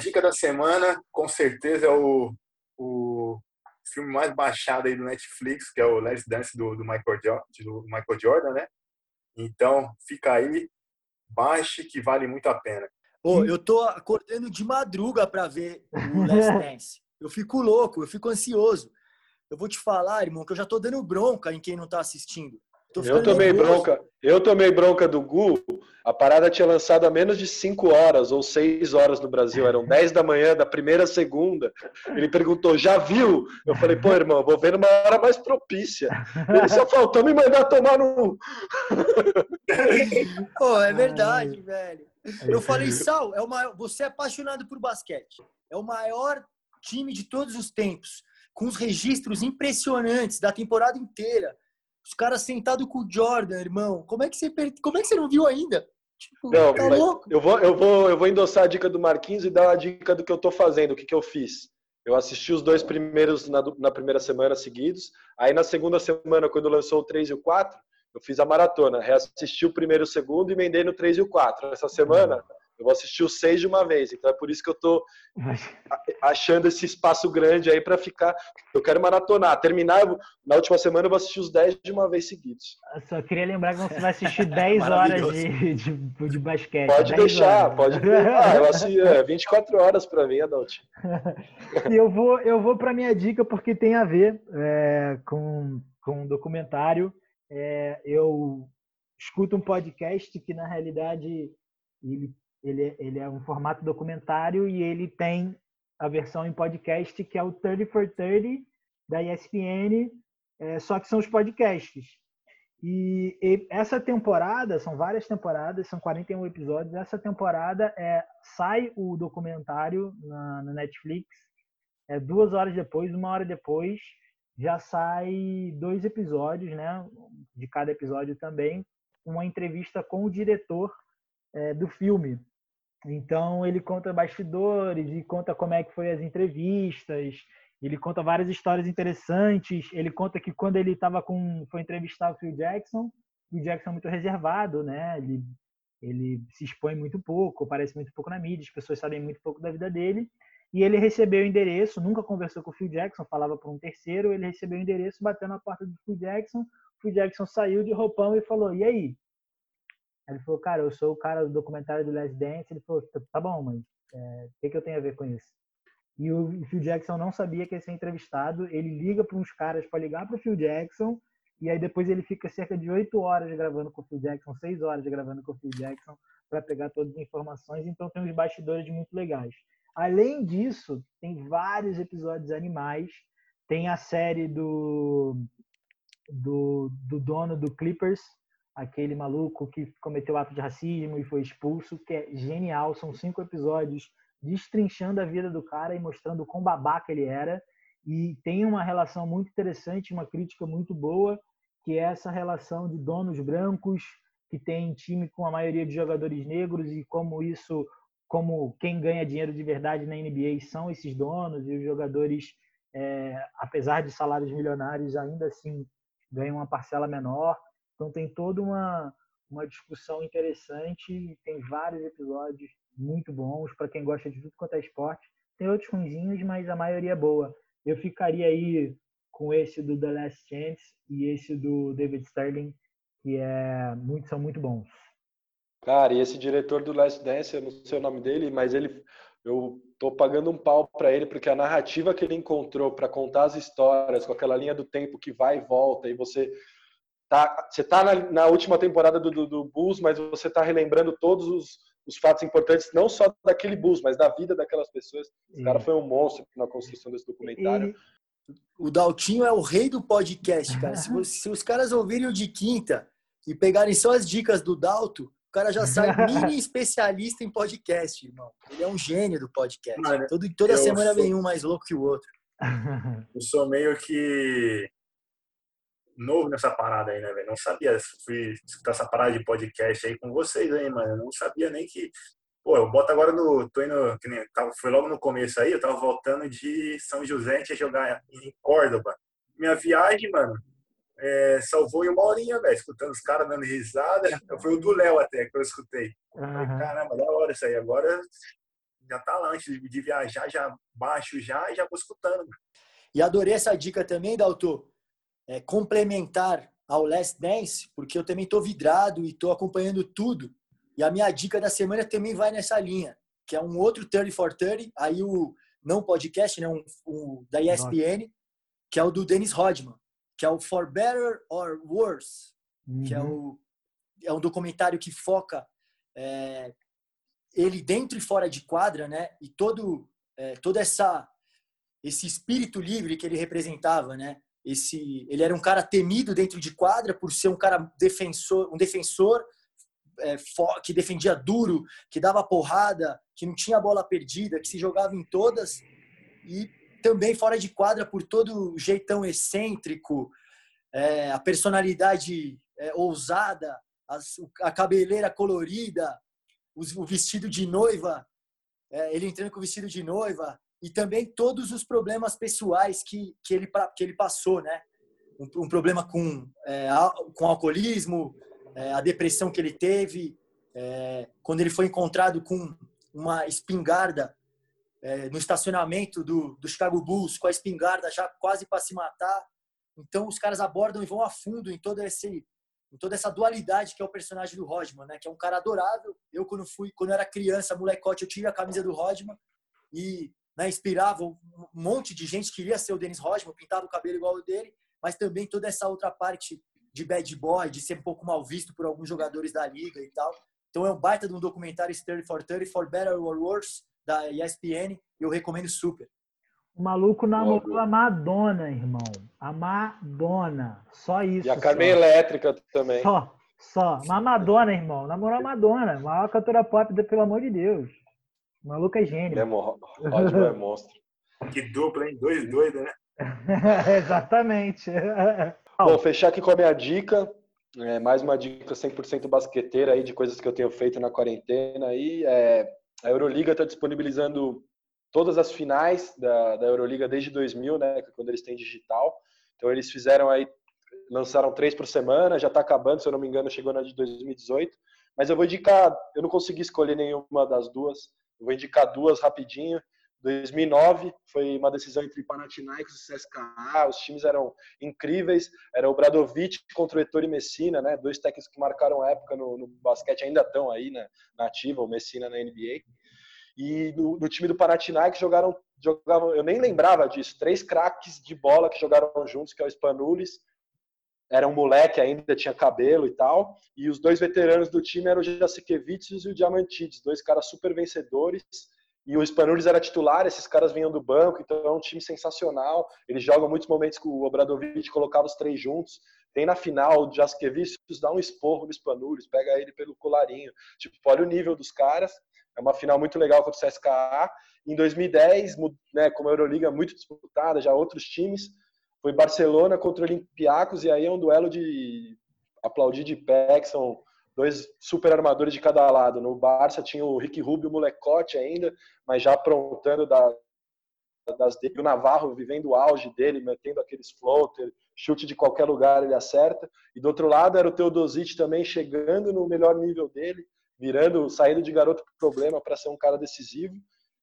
Dica da semana, com certeza, é o, o filme mais baixado aí do Netflix, que é o Last Dance do, do, Michael, jo do Michael Jordan, né? Então, fica aí, baixe que vale muito a pena. Pô, eu tô acordando de madruga para ver o Last Dance. Eu fico louco, eu fico ansioso. Eu vou te falar, irmão, que eu já tô dando bronca em quem não tá assistindo. Eu tomei nervoso. bronca. Eu tomei bronca do Gu. A parada tinha lançado há menos de 5 horas ou 6 horas no Brasil. Eram 10 da manhã da primeira segunda. Ele perguntou: "Já viu?" Eu falei: "Pô, irmão, vou ver numa hora mais propícia." Ele só faltou me mandar tomar no Pô, é verdade, velho. Eu falei: "Sal, é o maior... você é apaixonado por basquete. É o maior time de todos os tempos, com os registros impressionantes da temporada inteira." Os caras sentados com o Jordan, irmão. Como é que você, como é que você não viu ainda? Tipo, não, tá louco? Eu vou, eu, vou, eu vou endossar a dica do Marquinhos e dar a dica do que eu tô fazendo, o que, que eu fiz. Eu assisti os dois primeiros na, na primeira semana seguidos. Aí na segunda semana, quando lançou o 3 e o 4, eu fiz a maratona. Reassisti o primeiro e o segundo e emendei no 3 e o 4. Essa semana, eu vou assistir os seis de uma vez. Então é por isso que eu tô achando esse espaço grande aí para ficar. Eu quero maratonar. Terminar, na última semana eu vou assistir os dez de uma vez seguidos. Eu só queria lembrar que você vai assistir 10 horas de, de, de, basquete. Pode deixar, horas. pode. Ah, eu assisti é, 24 horas para mim, Adult. e eu vou, eu vou para minha dica porque tem a ver é, com, com um documentário. É, eu escuto um podcast que na realidade ele ele, ele é um formato documentário e ele tem a versão em podcast que é o 30 for 30 da ESPN, é, só que são os podcasts. E, e, essa temporada, são várias temporadas, são 41 episódios. Essa temporada é, sai o documentário na, na Netflix, é duas horas depois, uma hora depois, já sai dois episódios, né? De cada episódio também, uma entrevista com o diretor é, do filme. Então ele conta bastidores e conta como é que foi as entrevistas. Ele conta várias histórias interessantes. Ele conta que quando ele estava com foi entrevistar o Phil Jackson, o Jackson é muito reservado, né? Ele ele se expõe muito pouco, aparece muito pouco na mídia, as pessoas sabem muito pouco da vida dele. E ele recebeu o endereço, nunca conversou com o Phil Jackson, falava para um terceiro, ele recebeu o endereço, bateu na porta do Phil Jackson, o Phil Jackson saiu de roupão e falou: "E aí, ele falou, cara, eu sou o cara do documentário do Last Dance. Ele falou, tá, tá bom, mas é, o que, que eu tenho a ver com isso? E o Phil Jackson não sabia que ia ser entrevistado. Ele liga para uns caras para ligar para o Phil Jackson. E aí depois ele fica cerca de oito horas gravando com o Phil Jackson, seis horas gravando com o Phil Jackson para pegar todas as informações. Então tem uns bastidores muito legais. Além disso, tem vários episódios animais. Tem a série do, do, do dono do Clippers, aquele maluco que cometeu ato de racismo e foi expulso, que é genial. São cinco episódios destrinchando a vida do cara e mostrando quão babaca ele era. E tem uma relação muito interessante, uma crítica muito boa, que é essa relação de donos brancos que tem time com a maioria de jogadores negros e como isso, como quem ganha dinheiro de verdade na NBA são esses donos e os jogadores, é, apesar de salários milionários, ainda assim ganham uma parcela menor. Então tem toda uma, uma discussão interessante, tem vários episódios muito bons para quem gosta de tudo quanto é esporte. Tem outros ruinzinhos, mas a maioria é boa. Eu ficaria aí com esse do The Last Chance e esse do David Sterling, que é muito, são muito bons. Cara, e esse diretor do Last Dance, eu não sei o nome dele, mas ele eu tô pagando um pau para ele porque a narrativa que ele encontrou para contar as histórias com aquela linha do tempo que vai e volta e você tá, você está na, na, última temporada do, do, do, Bulls, mas você está relembrando todos os, os, fatos importantes, não só daquele Bulls, mas da vida daquelas pessoas. O cara foi um monstro na construção desse documentário. E o Daltinho é o rei do podcast, cara. se, se, os caras ouvirem o de quinta e pegarem só as dicas do Dalto, o cara já sai mini especialista em podcast, irmão. Ele é um gênio do podcast. Mano, Todo, toda semana sou... vem um mais louco que o outro. Eu sou meio que novo nessa parada aí, né, velho? Não sabia, fui escutar essa parada de podcast aí com vocês aí, mano. Eu não sabia nem que. Pô, eu boto agora no. Tô indo. Que nem, tava, foi logo no começo aí, eu tava voltando de São José, a gente ia jogar em Córdoba. Minha viagem, mano, é, salvou em uma horinha, velho, escutando os caras dando risada. Foi o do Léo até que eu escutei. Uhum. Falei, Caramba, da hora isso aí. Agora já tá lá antes de, de viajar, já baixo já e já vou escutando. E adorei essa dica também, Dalton, é, complementar ao Last Dance, porque eu também tô vidrado e tô acompanhando tudo. E a minha dica da semana também vai nessa linha, que é um outro 30 for 30, aí o não podcast, né, um, um da ESPN, que é o do Dennis Rodman, que é o For Better or Worse, uhum. que é o é um documentário que foca é, ele dentro e fora de quadra, né? E todo é, toda essa esse espírito livre que ele representava, né? Esse ele era um cara temido dentro de quadra por ser um cara defensor, um defensor é, que defendia duro, que dava porrada, que não tinha bola perdida, que se jogava em todas e também fora de quadra por todo o jeitão excêntrico, é, a personalidade é, ousada, a cabeleira colorida, o vestido de noiva, é, ele entrando com o vestido de noiva, e também todos os problemas pessoais que, que, ele, que ele passou, né? Um, um problema com, é, com alcoolismo, é, a depressão que ele teve, é, quando ele foi encontrado com uma espingarda é, no estacionamento do, do Chicago Bulls, com a espingarda já quase para se matar. Então, os caras abordam e vão a fundo em todo esse em toda essa dualidade que é o personagem do Rodman, né? Que é um cara adorável. Eu quando fui, quando era criança, molecote, eu tive a camisa do Rodman e né, inspirava um monte de gente que queria ser o Dennis Rodman, pintava o cabelo igual o dele, mas também toda essa outra parte de bad boy, de ser um pouco mal visto por alguns jogadores da liga e tal. Então é um baita de um documentário 30 for 30 for Better or Worse da ESPN, eu recomendo super. O maluco namorou a Madonna, irmão. A Madonna. Só isso. E a Carmen Elétrica também. Só, só. Mas a Madonna, irmão. Namorou a Madonna. Maior cantora pop, pelo amor de Deus. O maluco é gênio. É, Rodman é monstro. Que dupla, hein? Dois doidos, né? Exatamente. Bom, fechar aqui com a minha dica. É, mais uma dica 100% basqueteira aí de coisas que eu tenho feito na quarentena. Aí, é, a Euroliga está disponibilizando todas as finais da, da Euroliga desde 2000, né, é quando eles têm digital. Então eles fizeram aí, lançaram três por semana, já está acabando, se eu não me engano, chegou na de 2018. Mas eu vou indicar, eu não consegui escolher nenhuma das duas, vou indicar duas rapidinho. 2009 foi uma decisão entre Panathinaikos e CSKA, os times eram incríveis, era o Bradovic contra o Ettore Messina, né, dois técnicos que marcaram época no, no basquete, ainda estão aí né, na ativa, o Messina na NBA. E no, no time do Panathinaikos jogaram, jogavam, eu nem lembrava disso, três craques de bola que jogaram juntos, que é o Spanulis, era um moleque ainda, tinha cabelo e tal, e os dois veteranos do time eram o Jasikevicius e o Diamantidis, dois caras super vencedores, e o Spanulis era titular, esses caras vinham do banco, então é um time sensacional. Eles jogam muitos momentos que o Obradovic colocava os três juntos. Tem na final o Jaskevicius dá um esporro no Spanulis, pega ele pelo colarinho. Tipo, olha o nível dos caras. É uma final muito legal contra o CSKA. Em 2010, né, como a Euroliga é muito disputada, já outros times, foi Barcelona contra o Olympiacos, e aí é um duelo de aplaudir de pé, que são dois super armadores de cada lado. No Barça tinha o Rick Rubio, o molecote ainda, mas já aprontando da, das dele. O Navarro vivendo o auge dele, metendo aqueles floater, chute de qualquer lugar ele acerta. E do outro lado era o Teodosic também chegando no melhor nível dele virando, saindo de garoto problema para ser um cara decisivo.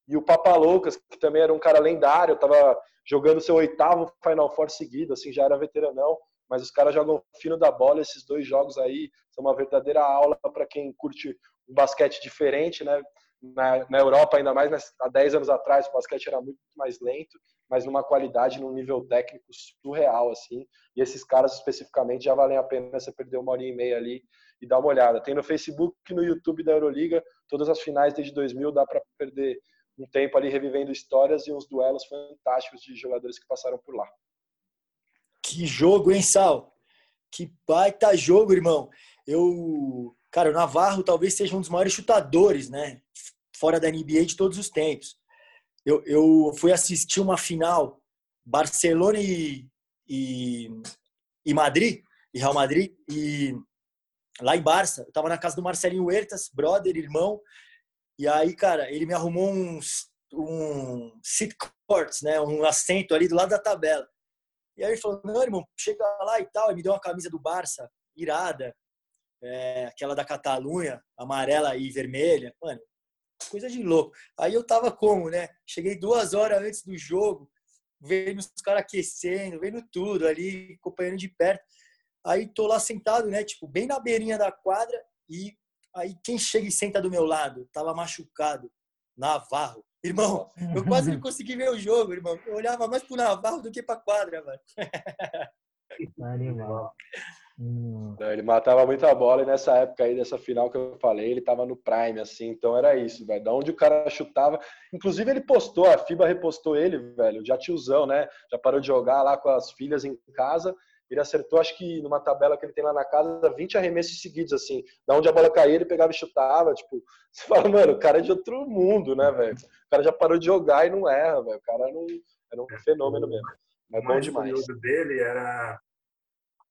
E o Papaloucas, que também era um cara lendário, estava jogando seu oitavo Final Four seguido, assim, já era veteranão, mas os caras jogam fino da bola. Esses dois jogos aí são uma verdadeira aula para quem curte um basquete diferente, né? Na, na, Europa, ainda mais né, há 10 anos atrás, o basquete era muito mais lento, mas numa qualidade, num nível técnico surreal, assim. E esses caras especificamente já valem a pena você perder uma hora e meia ali e dar uma olhada. Tem no Facebook e no YouTube da Euroliga, todas as finais desde 2000, dá para perder um tempo ali revivendo histórias e uns duelos fantásticos de jogadores que passaram por lá. Que jogo, hein, Sal? Que baita jogo, irmão. Eu, cara, o Navarro talvez seja um dos maiores chutadores, né? Fora da NBA de todos os tempos. Eu, eu fui assistir uma final Barcelona e, e, e Madrid, e Real Madrid, e lá em Barça. Eu tava na casa do Marcelinho Huertas, brother, irmão. E aí, cara, ele me arrumou uns, um seat courts, né? Um assento ali do lado da tabela. E aí ele falou, não, irmão, chega lá e tal. E me deu uma camisa do Barça, irada. É, aquela da Catalunha, amarela e vermelha. Mano, coisa de louco. Aí eu tava como, né? Cheguei duas horas antes do jogo, vendo os caras aquecendo, vendo tudo ali, acompanhando de perto. Aí tô lá sentado, né? Tipo, bem na beirinha da quadra e aí quem chega e senta do meu lado? Tava machucado. Navarro. Irmão, eu quase não consegui ver o jogo, irmão. Eu olhava mais pro Navarro do que pra quadra, mano. Animal. Hum. Não, ele matava muita bola e nessa época aí, dessa final que eu falei, ele tava no prime, assim, então era isso, velho. Da onde o cara chutava. Inclusive, ele postou, a FIBA repostou ele, velho, já tiozão, né? Já parou de jogar lá com as filhas em casa. Ele acertou, acho que numa tabela que ele tem lá na casa, 20 arremessos seguidos, assim. Da onde a bola caía, ele pegava e chutava. Tipo, você fala, mano, o cara é de outro mundo, né, velho? O cara já parou de jogar e não erra, velho. O cara não, era um fenômeno mesmo. É bom demais. O dele era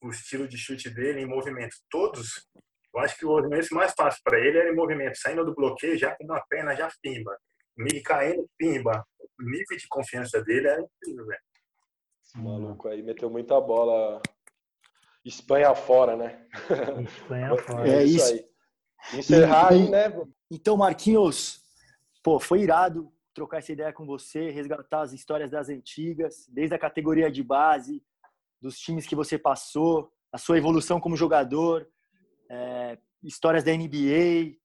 o estilo de chute dele em movimento. Todos, eu acho que o movimento mais fácil para ele era em movimento, saindo do bloqueio, já com uma perna, já pimba. Meio caindo, pimba. O nível de confiança dele era incrível, velho. Esse maluco aí meteu muita bola. Espanha fora, né? Espanha fora. É isso. aí. Encerrar E- aí, né? Então, Marquinhos, pô, foi irado trocar essa ideia com você, resgatar as histórias das antigas, desde a categoria de base, dos times que você passou, a sua evolução como jogador, é, histórias da NBA,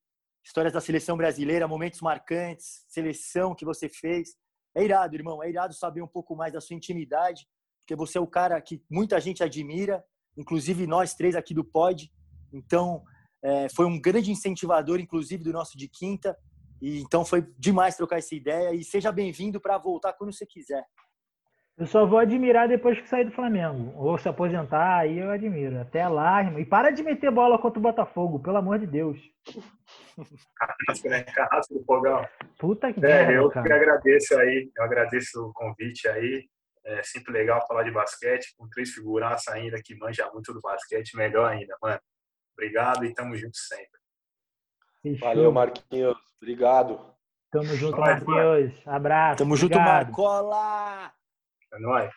histórias da seleção brasileira, momentos marcantes, seleção que você fez. É irado, irmão, é irado saber um pouco mais da sua intimidade, porque você é o cara que muita gente admira, inclusive nós três aqui do Pod. Então, é, foi um grande incentivador, inclusive, do nosso de quinta. E então foi demais trocar essa ideia. E seja bem-vindo para voltar quando você quiser. Eu só vou admirar depois que sair do Flamengo. Ou se aposentar, aí eu admiro. Até lá, irmão. E para de meter bola contra o Botafogo, pelo amor de Deus. Carrasco, né? Carrasco do Fogão. Puta que É, merda, eu que cara. agradeço aí, eu agradeço o convite aí. É sempre legal falar de basquete, com três figuraças ainda que manja muito do basquete, melhor ainda, mano. Obrigado e tamo junto sempre. Fechou. Valeu, Marquinhos. Obrigado. Tamo junto, Matheus. Abraço. Tamo junto, obrigado. Marcola! É nóis.